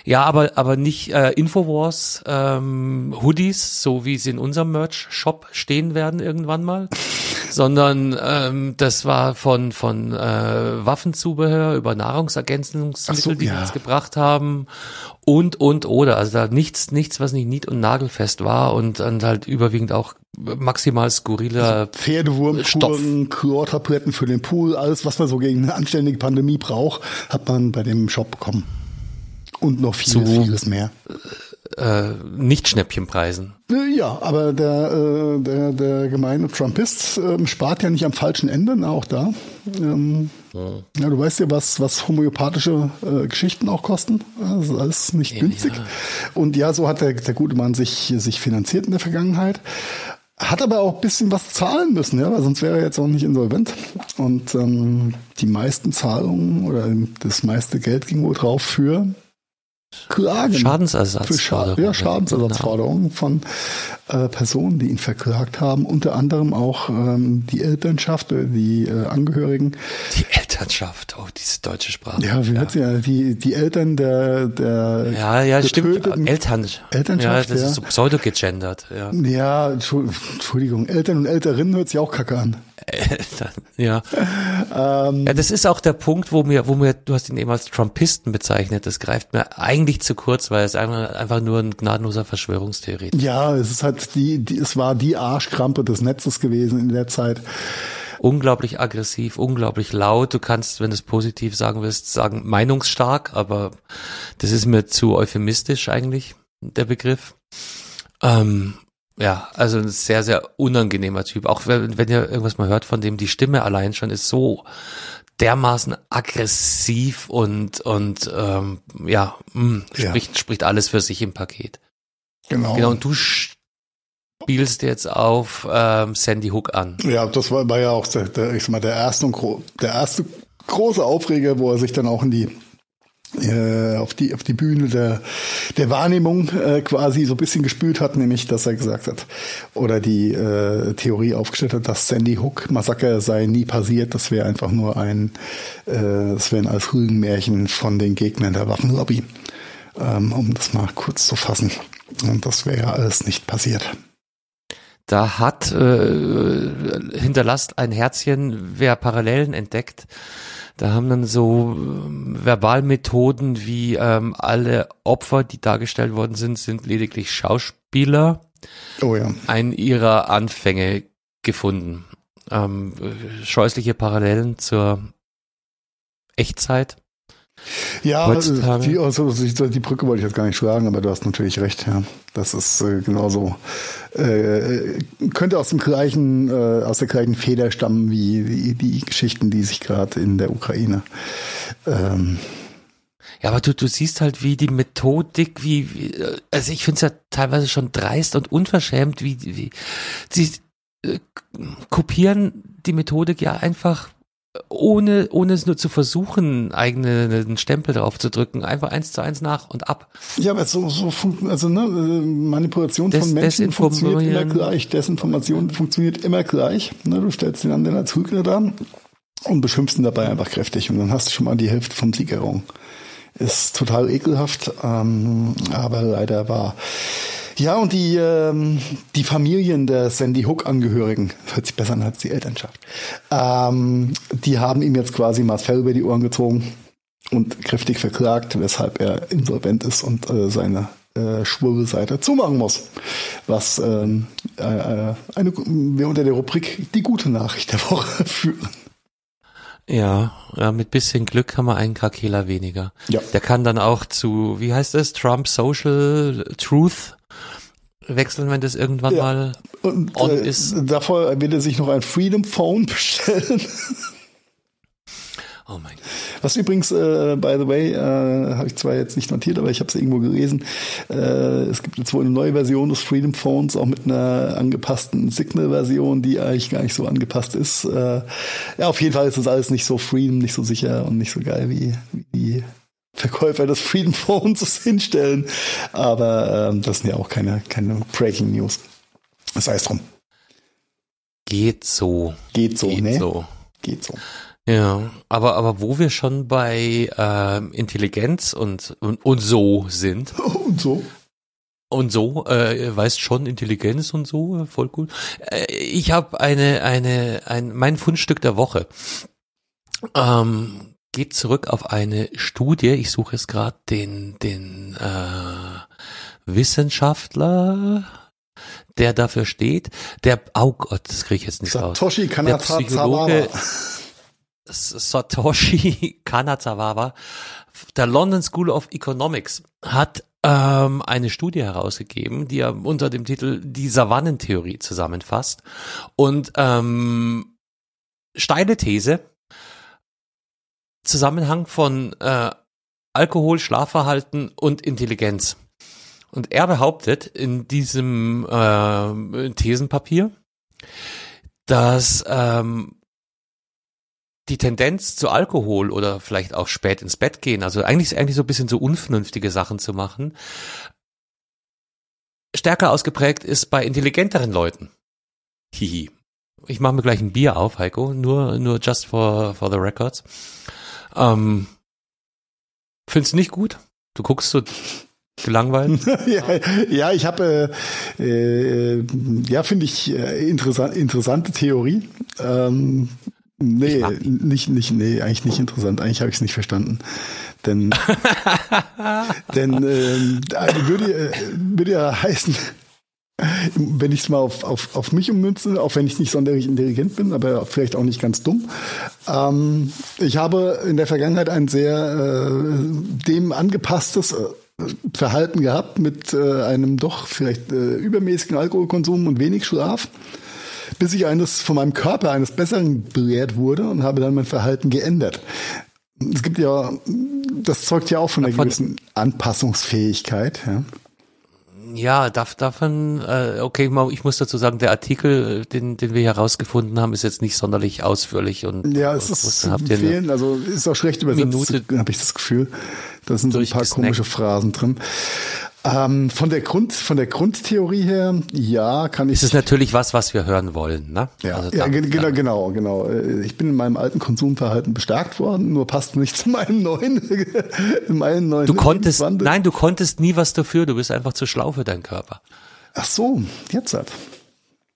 Ja, aber aber nicht äh, Infowars ähm, Hoodies, so wie sie in unserem Merch-Shop stehen werden irgendwann mal, sondern ähm, das war von von äh, Waffenzubehör über Nahrungsergänzungsmittel, so, die ja. wir uns gebracht haben und und oder also da nichts nichts was nicht nied- und nagelfest war und dann halt überwiegend auch maximal skurriler also Pferdewurmkuren, Chlortabletten für den Pool, alles was man so gegen eine anständige Pandemie braucht, hat man bei dem Shop bekommen. Und noch vieles, so, vieles mehr. Äh, nicht Schnäppchenpreisen. Äh, ja, aber der, äh, der, der gemeine Trumpist äh, spart ja nicht am falschen Ende, na, auch da. Ähm, ja. ja. du weißt ja, was, was homöopathische äh, Geschichten auch kosten. Das ist alles nicht ja, günstig. Ja. Und ja, so hat der, der gute Mann sich, sich finanziert in der Vergangenheit. Hat aber auch ein bisschen was zahlen müssen, ja, weil sonst wäre er jetzt auch nicht insolvent. Und ähm, die meisten Zahlungen oder das meiste Geld ging wohl drauf für Klagen. Schadensersatzforderungen. Scha ja, Schadensersatzforderungen von äh, Personen, die ihn verklagt haben, unter anderem auch ähm, die Elternschaft, äh, die äh, Angehörigen. Die Elternschaft, oh, diese deutsche Sprache. Ja, wie ja. wird ja die, die Eltern der, der Ja, ja, stimmt. Eltern, Elternschaft. Ja, das ja. ist so pseudo-gegendert. Ja. ja, Entschuldigung, Eltern und Älterinnen hört sich auch kacke an. Ja. ähm, ja, das ist auch der Punkt, wo mir, wo mir, du hast ihn eben als Trumpisten bezeichnet, das greift mir eigentlich zu kurz, weil es einfach, einfach nur ein gnadenloser Verschwörungstheorie ist. Ja, es ist halt die, die, es war die Arschkrampe des Netzes gewesen in der Zeit. Unglaublich aggressiv, unglaublich laut. Du kannst, wenn du es positiv sagen willst, sagen meinungsstark, aber das ist mir zu euphemistisch eigentlich, der Begriff. Ähm, ja, also ein sehr, sehr unangenehmer Typ. Auch wenn, wenn ihr irgendwas mal hört von dem, die Stimme allein schon ist so dermaßen aggressiv und und ähm, ja, mh, spricht ja. spricht alles für sich im Paket. Genau. Genau. Und du spielst jetzt auf ähm, Sandy Hook an. Ja, das war, war ja auch der, der, ich sag mal, der erste und der erste große Aufreger, wo er sich dann auch in die äh, auf die auf die Bühne der der Wahrnehmung äh, quasi so ein bisschen gespült hat, nämlich dass er gesagt hat oder die äh, Theorie aufgestellt hat, dass Sandy Hook Massaker sei nie passiert, das wäre einfach nur ein äh, das wäre ein als Rügenmärchen von den Gegnern der Waffenlobby, ähm, um das mal kurz zu fassen. Und das wäre alles nicht passiert. Da hat äh, hinterlasst ein Herzchen, wer Parallelen entdeckt da haben dann so ähm, Verbalmethoden wie ähm, alle Opfer, die dargestellt worden sind, sind lediglich Schauspieler. Oh ja. Einen ihrer Anfänge gefunden. Ähm, scheußliche Parallelen zur Echtzeit. Ja, die, also, die Brücke wollte ich jetzt gar nicht schlagen, aber du hast natürlich recht, ja. Das ist äh, genauso. Äh, könnte aus dem gleichen, äh, aus der gleichen Feder stammen wie, wie die Geschichten, die sich gerade in der Ukraine. Ähm, ja, aber du, du siehst halt, wie die Methodik, wie, wie also ich finde es ja teilweise schon dreist und unverschämt, wie, wie sie äh, kopieren die Methodik ja einfach ohne, ohne es nur zu versuchen, eigenen Stempel drauf zu drücken, einfach eins zu eins nach und ab. Ja, aber so, so funktioniert, also ne, Manipulation Des, von Menschen funktioniert immer gleich. Desinformation funktioniert immer gleich. Ne, du stellst den anderen als Hügler da und beschimpfst ihn dabei einfach kräftig und dann hast du schon mal die Hälfte vom Sieg errungen. Ist total ekelhaft, ähm, aber leider war ja, und die, ähm, die Familien der Sandy Hook-Angehörigen, hört sich besser an als die Elternschaft, ähm, die haben ihm jetzt quasi Marcel über die Ohren gezogen und kräftig verklagt, weshalb er insolvent ist und äh, seine äh, Schwurbelseite zumachen muss. Was ähm, äh, äh, eine, wir unter der Rubrik die gute Nachricht der Woche führen. Ja, ja, mit bisschen Glück haben wir einen Krakela weniger. Ja. Der kann dann auch zu, wie heißt es, Trump Social Truth wechseln, wenn das irgendwann ja. mal Und, on äh, ist. Davor will er sich noch ein Freedom Phone bestellen. Oh mein Gott. Was übrigens, äh, by the way, äh, habe ich zwar jetzt nicht notiert, aber ich habe es irgendwo gelesen. Äh, es gibt jetzt wohl eine neue Version des Freedom Phones, auch mit einer angepassten Signal-Version, die eigentlich gar nicht so angepasst ist. Äh, ja, auf jeden Fall ist das alles nicht so Freedom, nicht so sicher und nicht so geil wie, wie die Verkäufer des Freedom Phones hinstellen. Aber ähm, das sind ja auch keine, keine Breaking News. Das heißt drum. Geht so. Geht so, Geht ne? so. Geht so. Ja, aber aber wo wir schon bei ähm, Intelligenz und, und und so sind. Und so. Und so, äh, weißt schon Intelligenz und so, voll gut. Äh, ich habe eine eine ein mein Fundstück der Woche. Ähm, geht zurück auf eine Studie. Ich suche jetzt gerade den, den äh, Wissenschaftler, der dafür steht. Der, oh Gott, das kriege ich jetzt nicht Satoshi raus. Kanata der Psychologe Satoshi Kanazawa der London School of Economics hat ähm, eine Studie herausgegeben, die er unter dem Titel die Savannentheorie zusammenfasst. Und ähm, steile These, Zusammenhang von äh, Alkohol, Schlafverhalten und Intelligenz. Und er behauptet in diesem äh, Thesenpapier, dass ähm, die Tendenz zu Alkohol oder vielleicht auch spät ins Bett gehen, also eigentlich, eigentlich so ein bisschen so unvernünftige Sachen zu machen, stärker ausgeprägt ist bei intelligenteren Leuten. Hihi. Ich mache mir gleich ein Bier auf, Heiko, nur, nur just for, for the records. Ähm, findest du nicht gut? Du guckst so gelangweilt? ja, ja, ich habe, äh, äh, ja, finde ich äh, interessant, interessante Theorie. Ähm, nee, nicht, nicht, nee, eigentlich nicht interessant. Eigentlich habe ich es nicht verstanden. Denn, denn ähm, würde, äh, würde ja heißen, wenn ich es mal auf, auf, auf mich ummünze, auch wenn ich nicht sonderlich intelligent bin, aber vielleicht auch nicht ganz dumm. Ähm, ich habe in der Vergangenheit ein sehr äh, dem angepasstes äh, Verhalten gehabt mit äh, einem doch vielleicht äh, übermäßigen Alkoholkonsum und wenig Schlaf, bis ich eines von meinem Körper eines Besseren belehrt wurde und habe dann mein Verhalten geändert. Es gibt ja, das zeugt ja auch von einer gewissen Anpassungsfähigkeit. Ja. Ja, darf, davon, äh, okay, ich muss dazu sagen, der Artikel, den, den wir herausgefunden haben, ist jetzt nicht sonderlich ausführlich und ja, es ist zu empfehlen, also ist auch schlecht übersetzt, habe ich das Gefühl. Da sind so ein paar komische Phrasen drin. Ähm, von der Grund, von der Grundtheorie her, ja, kann ich. Es ist natürlich was, was wir hören wollen, ne? Ja, also ja genau, genau, genau. Äh, ich bin in meinem alten Konsumverhalten bestärkt worden, nur passt nicht zu meinem neuen, meinem neuen. Du konntest, nein, du konntest nie was dafür. Du bist einfach zu schlau für deinen Körper. Ach so, jetzt hat.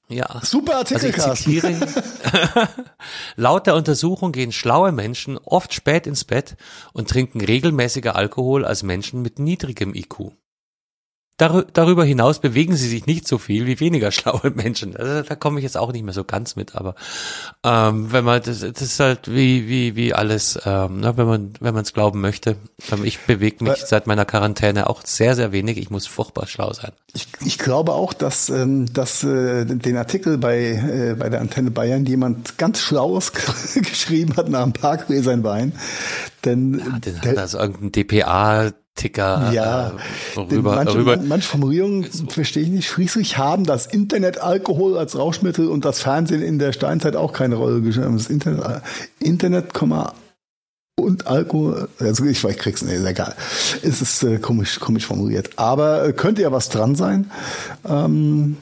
Ja. Super Artikel, also ich zitiere, Laut der Untersuchung gehen schlaue Menschen oft spät ins Bett und trinken regelmäßiger Alkohol als Menschen mit niedrigem IQ. Darüber hinaus bewegen sie sich nicht so viel wie weniger schlaue Menschen. Also, da komme ich jetzt auch nicht mehr so ganz mit, aber ähm, wenn man das, das ist halt wie wie wie alles, ähm, ne, wenn man wenn man es glauben möchte. Ähm, ich bewege mich seit meiner Quarantäne auch sehr sehr wenig. Ich muss furchtbar schlau sein. Ich, ich glaube auch, dass ähm, dass äh, den Artikel bei äh, bei der Antenne Bayern jemand ganz Schlaues geschrieben hat nach ein paar Gläsern Wein, denn ja, den hat also irgendein DPA Ticker ja, äh, rüber, manche, rüber. Manche Formulierungen verstehe ich nicht. Schließlich haben das Internet Alkohol als Rauschmittel und das Fernsehen in der Steinzeit auch keine Rolle gespielt. Das Internet, äh, Internet, und Alkohol, also ich, ich krieg's, nee, egal. Es ist äh, komisch, komisch formuliert. Aber äh, könnte ja was dran sein. Ähm,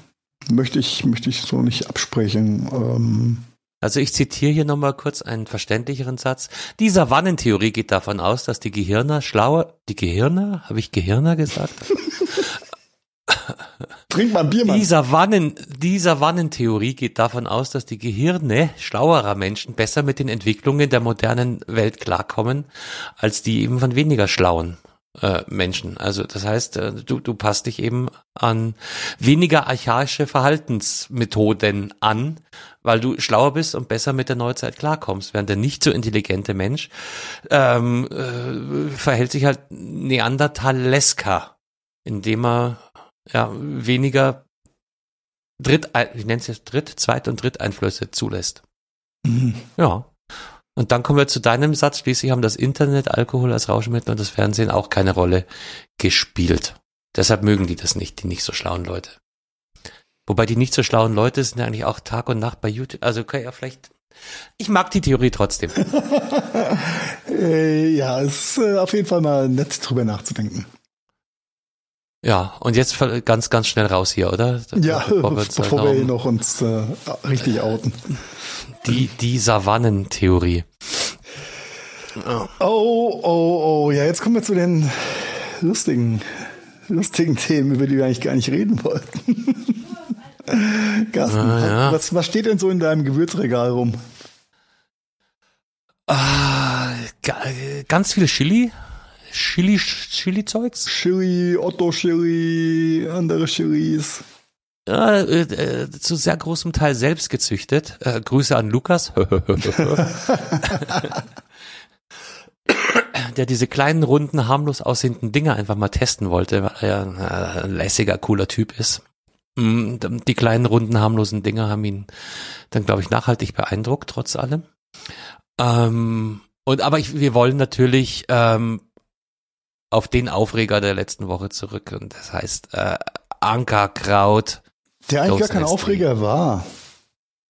möchte ich, möchte ich so nicht absprechen. Ähm, also ich zitiere hier nochmal kurz einen verständlicheren Satz. Die Savannentheorie geht davon aus, dass die Gehirne schlauer, die Gehirne, habe ich Gehirne gesagt? Trink mal ein Bier, Mann. Die, Savannen, die Savannentheorie geht davon aus, dass die Gehirne schlauerer Menschen besser mit den Entwicklungen der modernen Welt klarkommen, als die eben von weniger schlauen äh, Menschen. Also das heißt, äh, du, du passt dich eben an weniger archaische Verhaltensmethoden an, weil du schlauer bist und besser mit der Neuzeit klarkommst. Während der nicht so intelligente Mensch ähm, äh, verhält sich halt neandertalesker, indem er ja weniger Dritt, ich nenne es jetzt Dritt, Zweit- und Dritteinflüsse zulässt. Mhm. Ja. Und dann kommen wir zu deinem Satz. Schließlich haben das Internet, Alkohol als Rauschmittel und das Fernsehen auch keine Rolle gespielt. Deshalb mögen die das nicht, die nicht so schlauen Leute. Wobei die nicht so schlauen Leute sind ja eigentlich auch Tag und Nacht bei YouTube. Also okay, ja vielleicht. Ich mag die Theorie trotzdem. Äh, ja, es ist äh, auf jeden Fall mal nett drüber nachzudenken. Ja, und jetzt ganz, ganz schnell raus hier, oder? Ja, bevor wir, bevor wir hier noch uns äh, richtig outen. Die, die Savannentheorie. Oh. oh, oh, oh, ja, jetzt kommen wir zu den lustigen, lustigen Themen, über die wir eigentlich gar nicht reden wollten. Carsten, ah, ja. was, was steht denn so in deinem Gewürzregal rum? Ah, ganz viel Chili. Chili, Chili-Zeugs? Chili, Otto-Chili, andere Chilis. Ja, äh, äh, zu sehr großem Teil selbst gezüchtet. Äh, Grüße an Lukas. der diese kleinen, runden, harmlos aussehenden Dinge einfach mal testen wollte, weil er ein lässiger, cooler Typ ist. Mm, die kleinen, runden, harmlosen Dinge haben ihn dann, glaube ich, nachhaltig beeindruckt, trotz allem. Ähm, und aber ich, wir wollen natürlich ähm, auf den Aufreger der letzten Woche zurück und das heißt äh, Ankerkraut. Der eigentlich gar kein Aufreger war.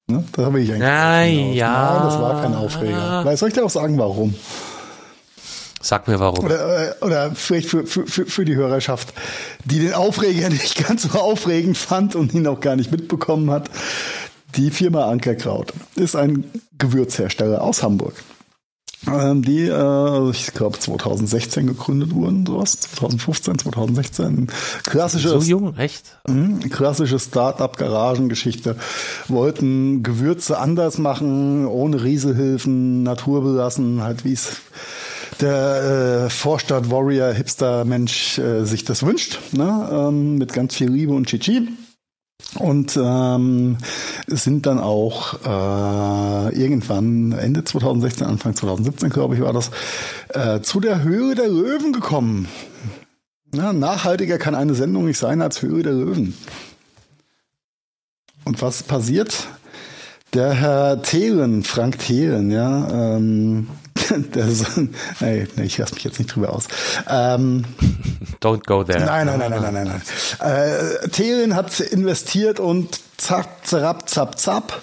Ne? Da habe ich eigentlich. Nein, ja. Nein, das war kein Aufreger. Weil soll ich dir auch sagen, warum? Sag mir warum. Oder, äh, oder vielleicht für, für, für die Hörerschaft, die den Aufreger nicht ganz so aufregend fand und ihn auch gar nicht mitbekommen hat. Die Firma Ankerkraut ist ein Gewürzhersteller aus Hamburg. Ähm, die, äh, ich glaube, 2016 gegründet wurden, sowas. 2015, 2016. Klassisches, so jung, echt? Mh, klassische Start-up-Garagengeschichte. Wollten Gewürze anders machen, ohne Rieselhilfen, naturbelassen, halt wie es der äh, Vorstadt-Warrior-Hipster-Mensch äh, sich das wünscht, ne? ähm, mit ganz viel Liebe und Chichi. Und ähm, sind dann auch äh, irgendwann Ende 2016, Anfang 2017, glaube ich, war das, äh, zu der Höhe der Löwen gekommen. Ja, nachhaltiger kann eine Sendung nicht sein als Höhe der Löwen. Und was passiert? Der Herr Thelen, Frank Thelen, ja, ähm, der ist, nee, ich lasse mich jetzt nicht drüber aus. Ähm, Don't go there. Nein, nein, nein, nein, nein, nein. nein. Äh, Thelen hat investiert und zack, zap, zap, zap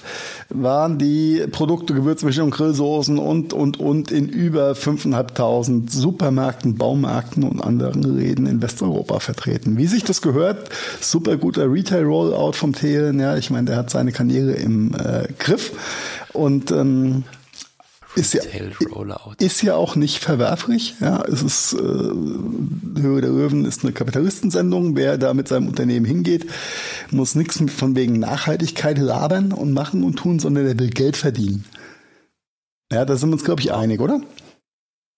waren die Produkte, Gewürzmischung, Grillsoßen und, und, und in über 5.500 Supermärkten, Baumärkten und anderen Läden in Westeuropa vertreten. Wie sich das gehört, super guter Retail-Rollout vom Thelen, ja, ich meine, der hat seine Karriere im äh, Griff und ähm, ist ja, ist ja auch nicht verwerflich. Ja, es ist äh, Höhe der Löwen ist eine Kapitalistensendung. Wer da mit seinem Unternehmen hingeht, muss nichts von wegen Nachhaltigkeit labern und machen und tun, sondern der will Geld verdienen. Ja, da sind wir uns, glaube ich, einig, oder?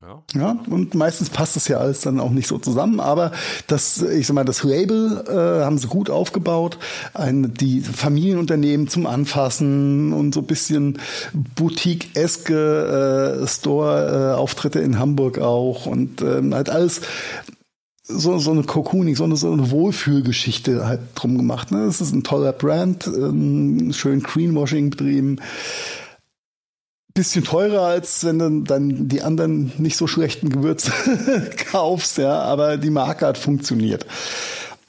Ja. ja, und meistens passt das ja alles dann auch nicht so zusammen, aber das, ich sag mal, das Label äh, haben sie gut aufgebaut, ein, die Familienunternehmen zum Anfassen und so bisschen Boutique-eske äh, Store-Auftritte in Hamburg auch und ähm, halt alles so, so eine Cocooning, so eine, so eine Wohlfühlgeschichte halt drum gemacht. Ne? Es ist ein toller Brand, ähm, schön Greenwashing betrieben bisschen teurer, als wenn du dann die anderen nicht so schlechten Gewürze kaufst, ja, aber die Marke hat funktioniert.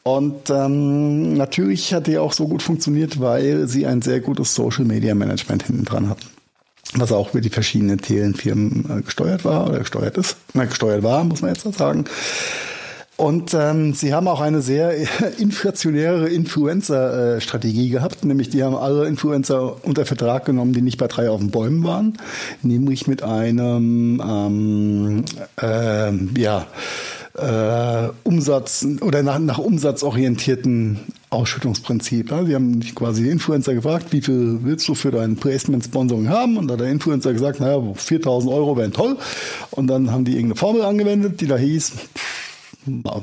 Und ähm, natürlich hat die auch so gut funktioniert, weil sie ein sehr gutes Social Media Management hinten dran hatten. Was auch über die verschiedenen Telenfirmen äh, gesteuert war oder gesteuert ist. Na, gesteuert war, muss man jetzt sagen. Und ähm, sie haben auch eine sehr inflationäre Influencer-Strategie gehabt, nämlich die haben alle Influencer unter Vertrag genommen, die nicht bei drei auf den Bäumen waren, nämlich mit einem ähm, äh, ja, äh, Umsatz oder nach, nach umsatzorientierten Ausschüttungsprinzip. Ja, sie haben quasi die Influencer gefragt, wie viel willst du für dein Placement-Sponsoring haben? Und da hat der Influencer gesagt, naja, 4000 Euro wären toll. Und dann haben die irgendeine Formel angewendet, die da hieß,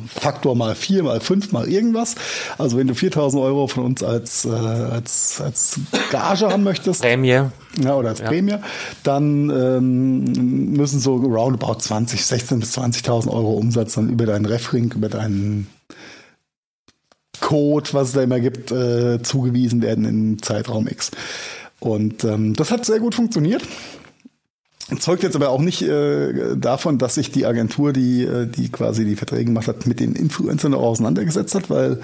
Faktor mal vier, mal fünf, mal irgendwas. Also wenn du 4000 Euro von uns als, äh, als, als Gage haben möchtest. Prämie. Ja, oder als ja. Prämie, dann ähm, müssen so roundabout 20, 16 bis 20.000 Euro Umsatz dann über deinen Reflink, über deinen Code, was es da immer gibt, äh, zugewiesen werden im Zeitraum X. Und ähm, das hat sehr gut funktioniert. Zeugt jetzt aber auch nicht äh, davon, dass sich die Agentur, die, äh, die quasi die Verträge gemacht hat, mit den Influencern auch auseinandergesetzt hat, weil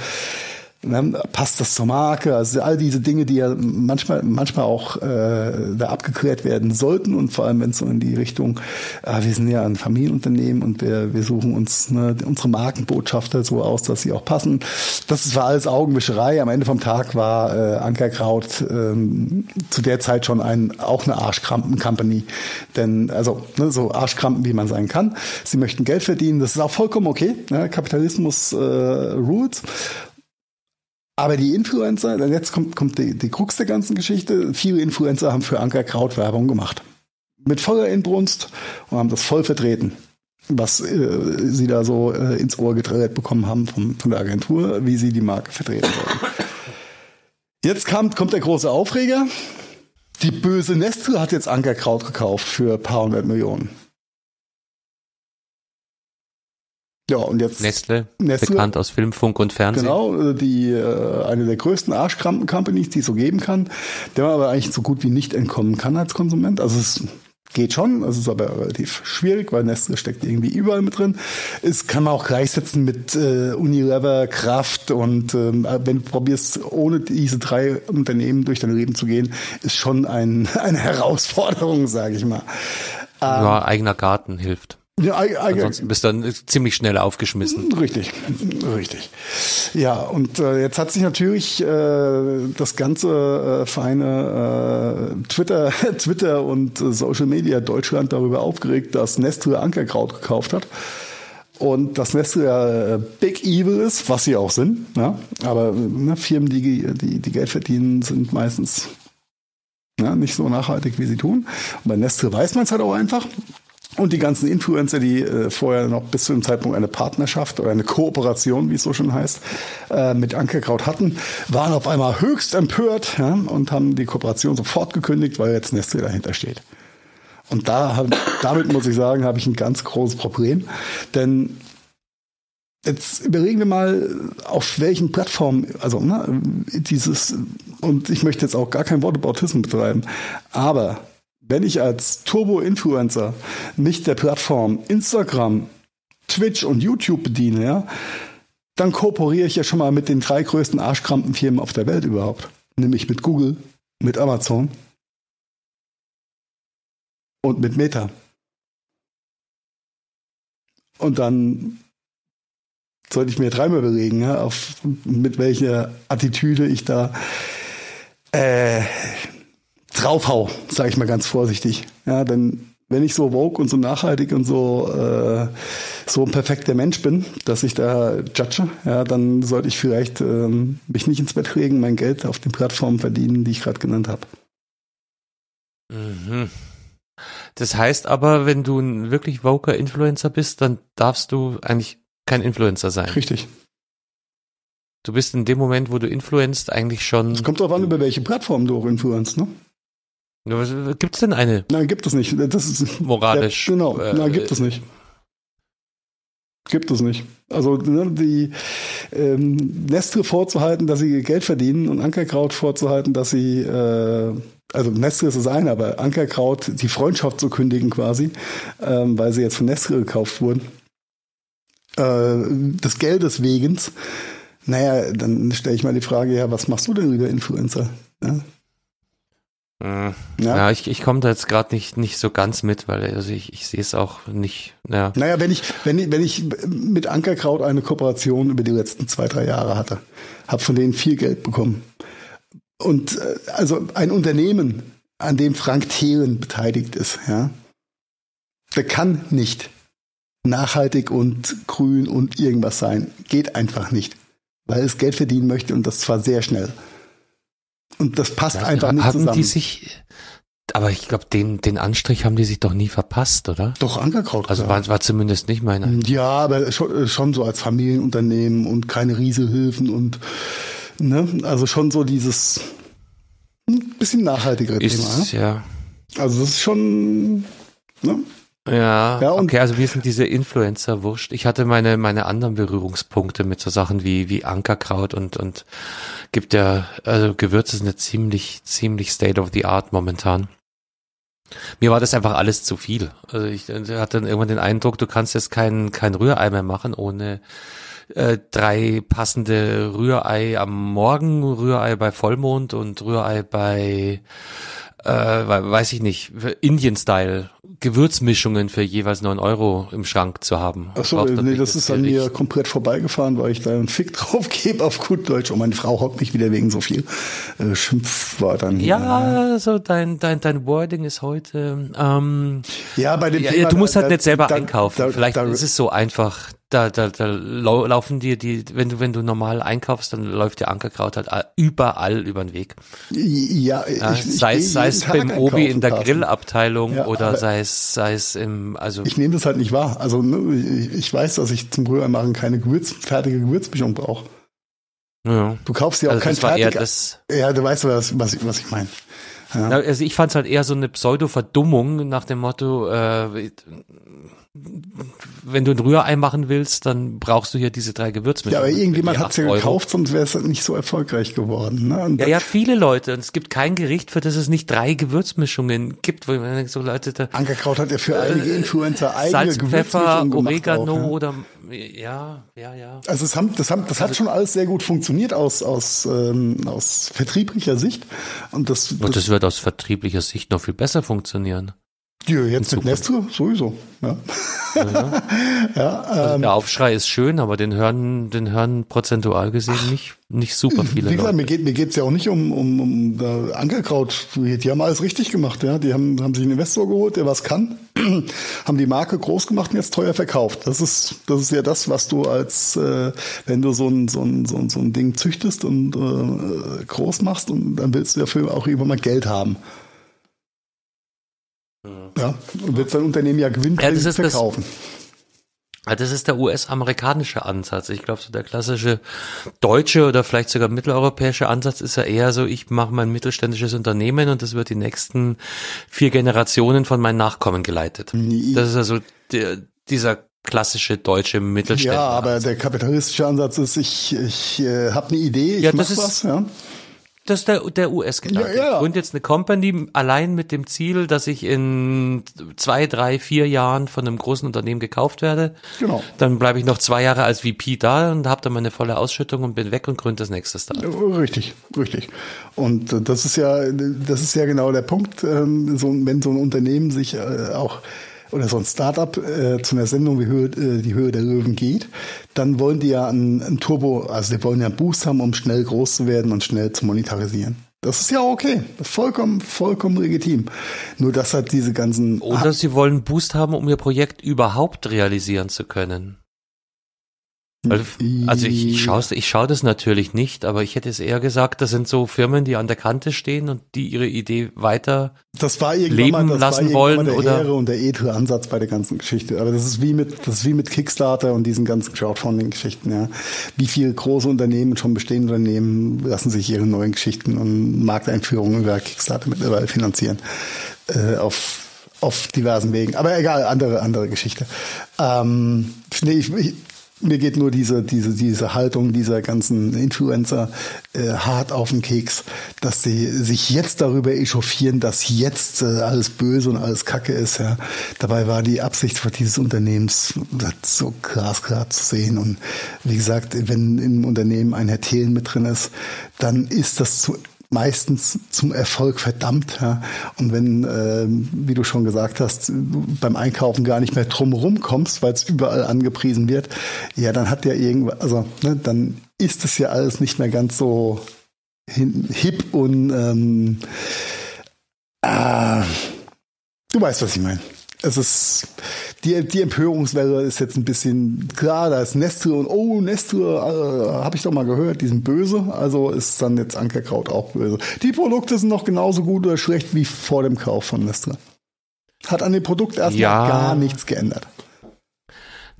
Ne, passt das zur Marke? Also all diese Dinge, die ja manchmal, manchmal auch äh, da abgeklärt werden sollten und vor allem, wenn es so in die Richtung, äh, wir sind ja ein Familienunternehmen und wir, wir suchen uns ne, unsere Markenbotschafter so aus, dass sie auch passen. Das war alles Augenwischerei. Am Ende vom Tag war äh, Ankerkraut ähm, zu der Zeit schon ein auch eine Arschkrampen-Company. Denn, also ne, so Arschkrampen, wie man sein kann. Sie möchten Geld verdienen, das ist auch vollkommen okay. Ne? Kapitalismus äh, rules. Aber die Influencer, jetzt kommt, kommt die, die Krux der ganzen Geschichte. Viele Influencer haben für Anker Kraut Werbung gemacht. Mit voller Inbrunst und haben das voll vertreten, was äh, sie da so äh, ins Ohr gedreht bekommen haben vom, von der Agentur, wie sie die Marke vertreten sollen. Jetzt kam, kommt der große Aufreger. Die böse Nestle hat jetzt Ankerkraut gekauft für ein paar hundert Millionen. Ja, und jetzt Nestle, Nestle, bekannt aus Film, Funk und Fernsehen. Genau, die äh, eine der größten Arschkrampen-Companies, die es so geben kann, der man aber eigentlich so gut wie nicht entkommen kann als Konsument. Also es Geht schon, es ist aber relativ schwierig, weil Nestle steckt irgendwie überall mit drin. Es kann man auch gleichsetzen mit äh, Unilever, Kraft und ähm, wenn du probierst, ohne diese drei Unternehmen durch dein Leben zu gehen, ist schon ein, eine Herausforderung, sage ich mal. Ja, eigener Garten hilft. Ja, Ansonsten bist du dann ziemlich schnell aufgeschmissen. Richtig, richtig. Ja, und äh, jetzt hat sich natürlich äh, das ganze äh, feine äh, Twitter, Twitter und äh, Social Media Deutschland darüber aufgeregt, dass Nestle Ankerkraut gekauft hat. Und dass Nestle ja äh, Big Evil ist, was sie auch sind. Ja? Aber ne, Firmen, die, die, die Geld verdienen, sind meistens ja, nicht so nachhaltig, wie sie tun. Und bei Nestle weiß man es halt auch einfach. Und die ganzen Influencer, die äh, vorher noch bis zu dem Zeitpunkt eine Partnerschaft oder eine Kooperation, wie es so schon heißt, äh, mit Ankerkraut hatten, waren auf einmal höchst empört ja, und haben die Kooperation sofort gekündigt, weil jetzt Nestle dahinter steht. Und da, damit muss ich sagen, habe ich ein ganz großes Problem. Denn jetzt überlegen wir mal, auf welchen Plattformen, also ne, dieses, und ich möchte jetzt auch gar kein Wortebautismus betreiben, aber wenn ich als Turbo-Influencer mich der Plattform Instagram, Twitch und YouTube bediene, ja, dann kooperiere ich ja schon mal mit den drei größten Arschkrampenfirmen auf der Welt überhaupt. Nämlich mit Google, mit Amazon und mit Meta. Und dann sollte ich mir dreimal überlegen, ja, auf, mit welcher Attitüde ich da äh, draufhau, sage ich mal ganz vorsichtig. Ja, denn wenn ich so woke und so nachhaltig und so äh, so ein perfekter Mensch bin, dass ich da judge, ja, dann sollte ich vielleicht ähm, mich nicht ins Bett legen, mein Geld auf den Plattformen verdienen, die ich gerade genannt habe. Mhm. Das heißt aber, wenn du ein wirklich woker Influencer bist, dann darfst du eigentlich kein Influencer sein. Richtig. Du bist in dem Moment, wo du influenzt, eigentlich schon. Es kommt darauf an, über welche Plattform du auch influenzt, ne? Gibt es denn eine Nein, gibt es nicht. Das ist moralisch? Ja, genau, äh, nein, gibt es nicht. Gibt es nicht. Also ne, die ähm, Nestle vorzuhalten, dass sie Geld verdienen und Ankerkraut vorzuhalten, dass sie äh, also Nestle ist das eine, aber Ankerkraut die Freundschaft zu kündigen quasi, ähm, weil sie jetzt von Nestle gekauft wurden. Äh, des Geldes wegens. Naja, dann stelle ich mal die Frage, ja, was machst du denn über Influencer? Ja, Äh, Ja. Ja, ich, ich komme da jetzt gerade nicht, nicht so ganz mit, weil also ich, ich sehe es auch nicht. Ja. Naja, wenn ich, wenn ich, wenn ich mit Ankerkraut eine Kooperation über die letzten zwei, drei Jahre hatte, habe von denen viel Geld bekommen. Und äh, also ein Unternehmen, an dem Frank Thelen beteiligt ist, ja, der kann nicht nachhaltig und grün und irgendwas sein. Geht einfach nicht. Weil es Geld verdienen möchte und das zwar sehr schnell. Und das passt einfach nicht haben zusammen. die sich, aber ich glaube, den, den Anstrich haben die sich doch nie verpasst, oder? Doch Ankerkraut. Also war, war zumindest nicht meine. Ja, aber schon, schon so als Familienunternehmen und keine Riesehilfen und ne, also schon so dieses ein bisschen nachhaltigere Thema. Ist, Ne? ja. Also das ist schon ne? Ja, Ja, okay, also wir sind diese Influencer wurscht. Ich hatte meine, meine anderen Berührungspunkte mit so Sachen wie, wie Ankerkraut und, und gibt ja, also Gewürze sind ja ziemlich, ziemlich state of the art momentan. Mir war das einfach alles zu viel. Also ich hatte dann irgendwann den Eindruck, du kannst jetzt kein, kein Rührei mehr machen ohne äh, drei passende Rührei am Morgen, Rührei bei Vollmond und Rührei bei äh, we- weiß ich nicht, Indian-Style Gewürzmischungen für jeweils neun Euro im Schrank zu haben. Ach so, Braucht nee, das ist an mir komplett vorbeigefahren, weil ich da einen Fick drauf gebe auf gut Deutsch. Und meine Frau hockt mich wieder wegen so viel äh, Schimpfwörtern. Ja, so dein, dein, dein Wording ist heute. Ähm, ja, bei dem ja, Thema, du musst da- halt nicht selber da- einkaufen. da- Vielleicht da- ist es so einfach. Da, da, da lau- laufen dir die, wenn du, wenn du normal einkaufst, dann läuft dir Ankerkraut halt überall über den Weg. Ja, ich, Ja, ich sei gehe es, sei es jeden beim Tag Obi in der. Grillabteilung Ja, oder sei es, sei es im, also Ich nehme das halt nicht wahr. Also ne, ich, ich weiß, dass ich zum Rührei machen keine Gewürz, fertige Gewürzmischung brauche. ja. Du kaufst ja auch Also kein das. Ja, du weißt was, was, ich- was ich meine. Ja. Also ich fand es halt eher so eine Pseudo-Verdummung nach dem Motto, äh, wenn du ein Rührei machen willst, dann brauchst du hier diese drei Gewürzmischungen. Ja, aber irgendjemand hat es ja gekauft, sonst wäre es nicht so erfolgreich geworden. Ne? ja, ja, viele Leute. Und es gibt kein Gericht, für das es nicht drei Gewürzmischungen gibt, wo denkt, so Leute da. Ankerkraut hat ja für äh, einige Influencer eigene Salz, Pfeffer, Oregano auch, ja. oder ja, ja, ja. Also es haben, das, haben, das hat also schon alles sehr gut funktioniert aus, aus, ähm, aus vertrieblicher Sicht. Und das, das, und das wird aus vertrieblicher Sicht noch viel besser funktionieren. Ja, jetzt mit Nestle sowieso. Ja. ja. ja also ähm, der Aufschrei ist schön, aber den hören, den hören prozentual gesehen nicht, nicht super viele Wie gesagt, Leute. mir geht mir geht's ja auch nicht um, um, um uh, Ankerkraut. Die haben alles richtig gemacht. Ja, die haben, haben sich einen Investor geholt, der was kann, haben die Marke groß gemacht und jetzt teuer verkauft. Das ist, das ist ja das, was du als, äh, wenn du so ein, so ein, so ein, so ein Ding züchtest und äh, groß machst und dann willst du dafür auch immer mal Geld haben. Ja, und wird sein Unternehmen ja gewinnen, ja, das verkaufen. Das, das ist der US-amerikanische Ansatz. Ich glaube, so der klassische deutsche oder vielleicht sogar mitteleuropäische Ansatz ist ja eher so, ich mache mein mittelständisches Unternehmen und das wird die nächsten vier Generationen von meinen Nachkommen geleitet. Nie. Das ist also der, dieser klassische deutsche Mittelständler. Ja, aber der kapitalistische Ansatz ist, ich, ich äh, habe eine Idee, ich ja, mach was. Ja das ist der, der US-Gedanke. Ja, ja. Gründe jetzt eine Company allein mit dem Ziel, dass ich in zwei, drei, vier Jahren von einem großen Unternehmen gekauft werde. Genau. Dann bleibe ich noch zwei Jahre als VP da und habe dann meine volle Ausschüttung und bin weg und gründe das nächste Startup. Richtig, richtig. Und äh, das ist ja, das ist ja genau der Punkt, ähm, so, wenn so ein Unternehmen sich äh, auch oder so ein Startup äh, zu einer Sendung wie Höhe, äh, die Höhe der Löwen geht, dann wollen die ja ein, ein Turbo, also die wollen ja einen Boost haben, um schnell groß zu werden und schnell zu monetarisieren. Das ist ja okay. Das ist vollkommen, vollkommen legitim. Nur das hat diese ganzen. Oder sie wollen einen Boost haben, um ihr Projekt überhaupt realisieren zu können. Also, also ich, ich schaue ich schau das natürlich nicht, aber ich hätte es eher gesagt, das sind so Firmen, die an der Kante stehen und die ihre Idee weiter das war leben mal, das lassen war wollen. Der oder Ehre und der edle Ansatz bei der ganzen Geschichte. Aber das ist wie mit, das ist wie mit Kickstarter und diesen ganzen Crowdfunding-Geschichten. Ja. Wie viele große Unternehmen, schon bestehende Unternehmen, lassen sich ihre neuen Geschichten und Markteinführungen über Kickstarter mittlerweile finanzieren. Äh, auf auf diversen Wegen. Aber egal, andere, andere Geschichte. Ähm, nee, ich, mir geht nur diese, diese, diese Haltung dieser ganzen Influencer äh, hart auf den Keks, dass sie sich jetzt darüber echauffieren, dass jetzt äh, alles böse und alles Kacke ist. Ja. Dabei war die Absicht dieses Unternehmens so glasklar zu sehen. Und wie gesagt, wenn im Unternehmen ein Herr Thelen mit drin ist, dann ist das zu meistens zum Erfolg verdammt. Ja. Und wenn, äh, wie du schon gesagt hast, du beim Einkaufen gar nicht mehr drumherum kommst, weil es überall angepriesen wird, ja, dann hat ja irgendwas, also ne, dann ist es ja alles nicht mehr ganz so hip und ähm, äh, du weißt, was ich meine es ist die, die Empörungswelle ist jetzt ein bisschen klar, da ist Nestle und oh, Nestle, äh, habe ich doch mal gehört, die sind böse, also ist dann jetzt Ankerkraut auch böse. Die Produkte sind noch genauso gut oder schlecht wie vor dem Kauf von Nestle. Hat an dem Produkt erstmal ja. gar nichts geändert.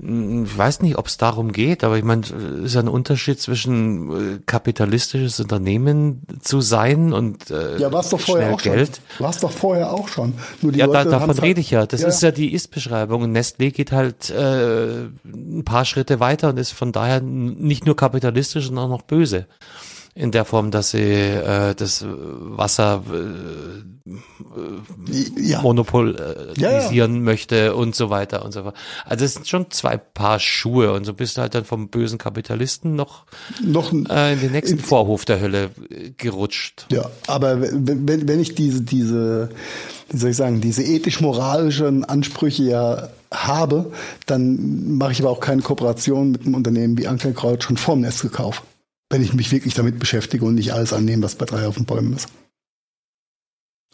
Ich weiß nicht, ob es darum geht, aber ich meine, es ist ein Unterschied zwischen äh, kapitalistisches Unternehmen zu sein und äh, ja, war's doch vorher auch Geld. Schon. War's doch vorher auch schon. Nur die ja, Leute da, davon rede halt, ich ja. Das ja. ist ja die Ist-Beschreibung. Und Nestlé geht halt äh, ein paar Schritte weiter und ist von daher nicht nur kapitalistisch, sondern auch noch böse in der Form, dass sie äh, das Wasser äh, ja. monopolisieren ja, ja. möchte und so weiter und so fort. Also es sind schon zwei Paar Schuhe und so bist du halt dann vom bösen Kapitalisten noch, noch äh, in den nächsten in, Vorhof der Hölle gerutscht. Ja, aber wenn, wenn ich diese, diese, wie soll ich sagen, diese ethisch-moralischen Ansprüche ja habe, dann mache ich aber auch keine Kooperation mit einem Unternehmen wie Ankerkraut schon vorm Nest gekauft wenn ich mich wirklich damit beschäftige und nicht alles annehme, was bei drei auf den Bäumen ist.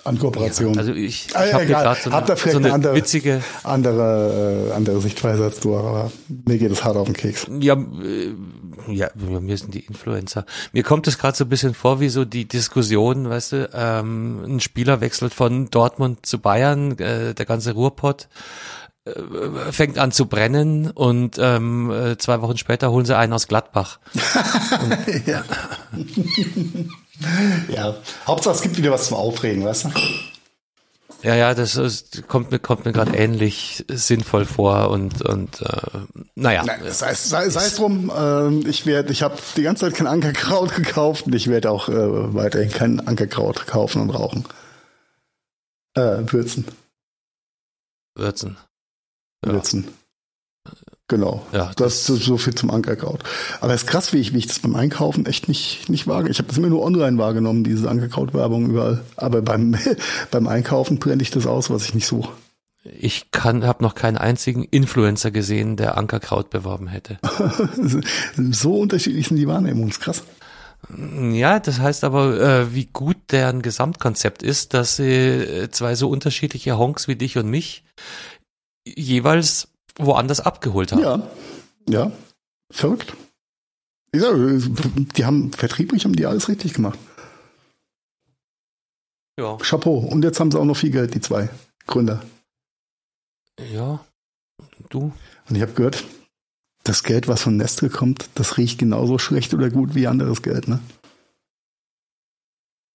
An Kooperation. Ja, also ich, ich ah, habe gerade so, eine, so eine andere, witzige andere, äh, andere Sichtweise als du, aber mir geht es hart auf den Keks. Ja, äh, ja, mir sind die Influencer. Mir kommt es gerade so ein bisschen vor wie so die Diskussion, weißt du, ähm, ein Spieler wechselt von Dortmund zu Bayern, äh, der ganze Ruhrpott fängt an zu brennen und ähm, äh, zwei Wochen später holen sie einen aus Gladbach. ja. Ja, Hauptsache es gibt wieder was zum Aufregen, weißt du? Ja, ja, das ist, kommt mir, kommt mir gerade ähnlich sinnvoll vor und, und äh, naja. Nein, sei, sei, sei es drum, äh, ich werde, ich habe die ganze Zeit kein Ankerkraut gekauft und ich werde auch äh, weiterhin kein Ankerkraut kaufen und rauchen. Äh, würzen. Würzen. Ja. Genau. Ja, das, ist so viel zum Ankerkraut. Aber es ist krass, wie ich, wie ich das beim Einkaufen echt nicht, nicht wage. Ich habe das immer nur online wahrgenommen, diese Ankerkraut-Werbung überall. Aber beim, beim Einkaufen brenne ich das aus, was ich nicht suche. Ich kann, habe noch keinen einzigen Influencer gesehen, der Ankerkraut beworben hätte. so unterschiedlich sind die Wahrnehmungen, ist krass. Ja, das heißt aber, äh, wie gut deren Gesamtkonzept ist, dass sie äh, zwei so unterschiedliche Honks wie dich und mich jeweils woanders abgeholt haben. Ja, ja, verrückt. Ich die haben vertrieblich haben die alles richtig gemacht. Ja. Chapeau. Und jetzt haben sie auch noch viel Geld, die zwei Gründer. Ja, du. Und ich habe gehört, das Geld, was von Nestle kommt, das riecht genauso schlecht oder gut wie anderes Geld, ne?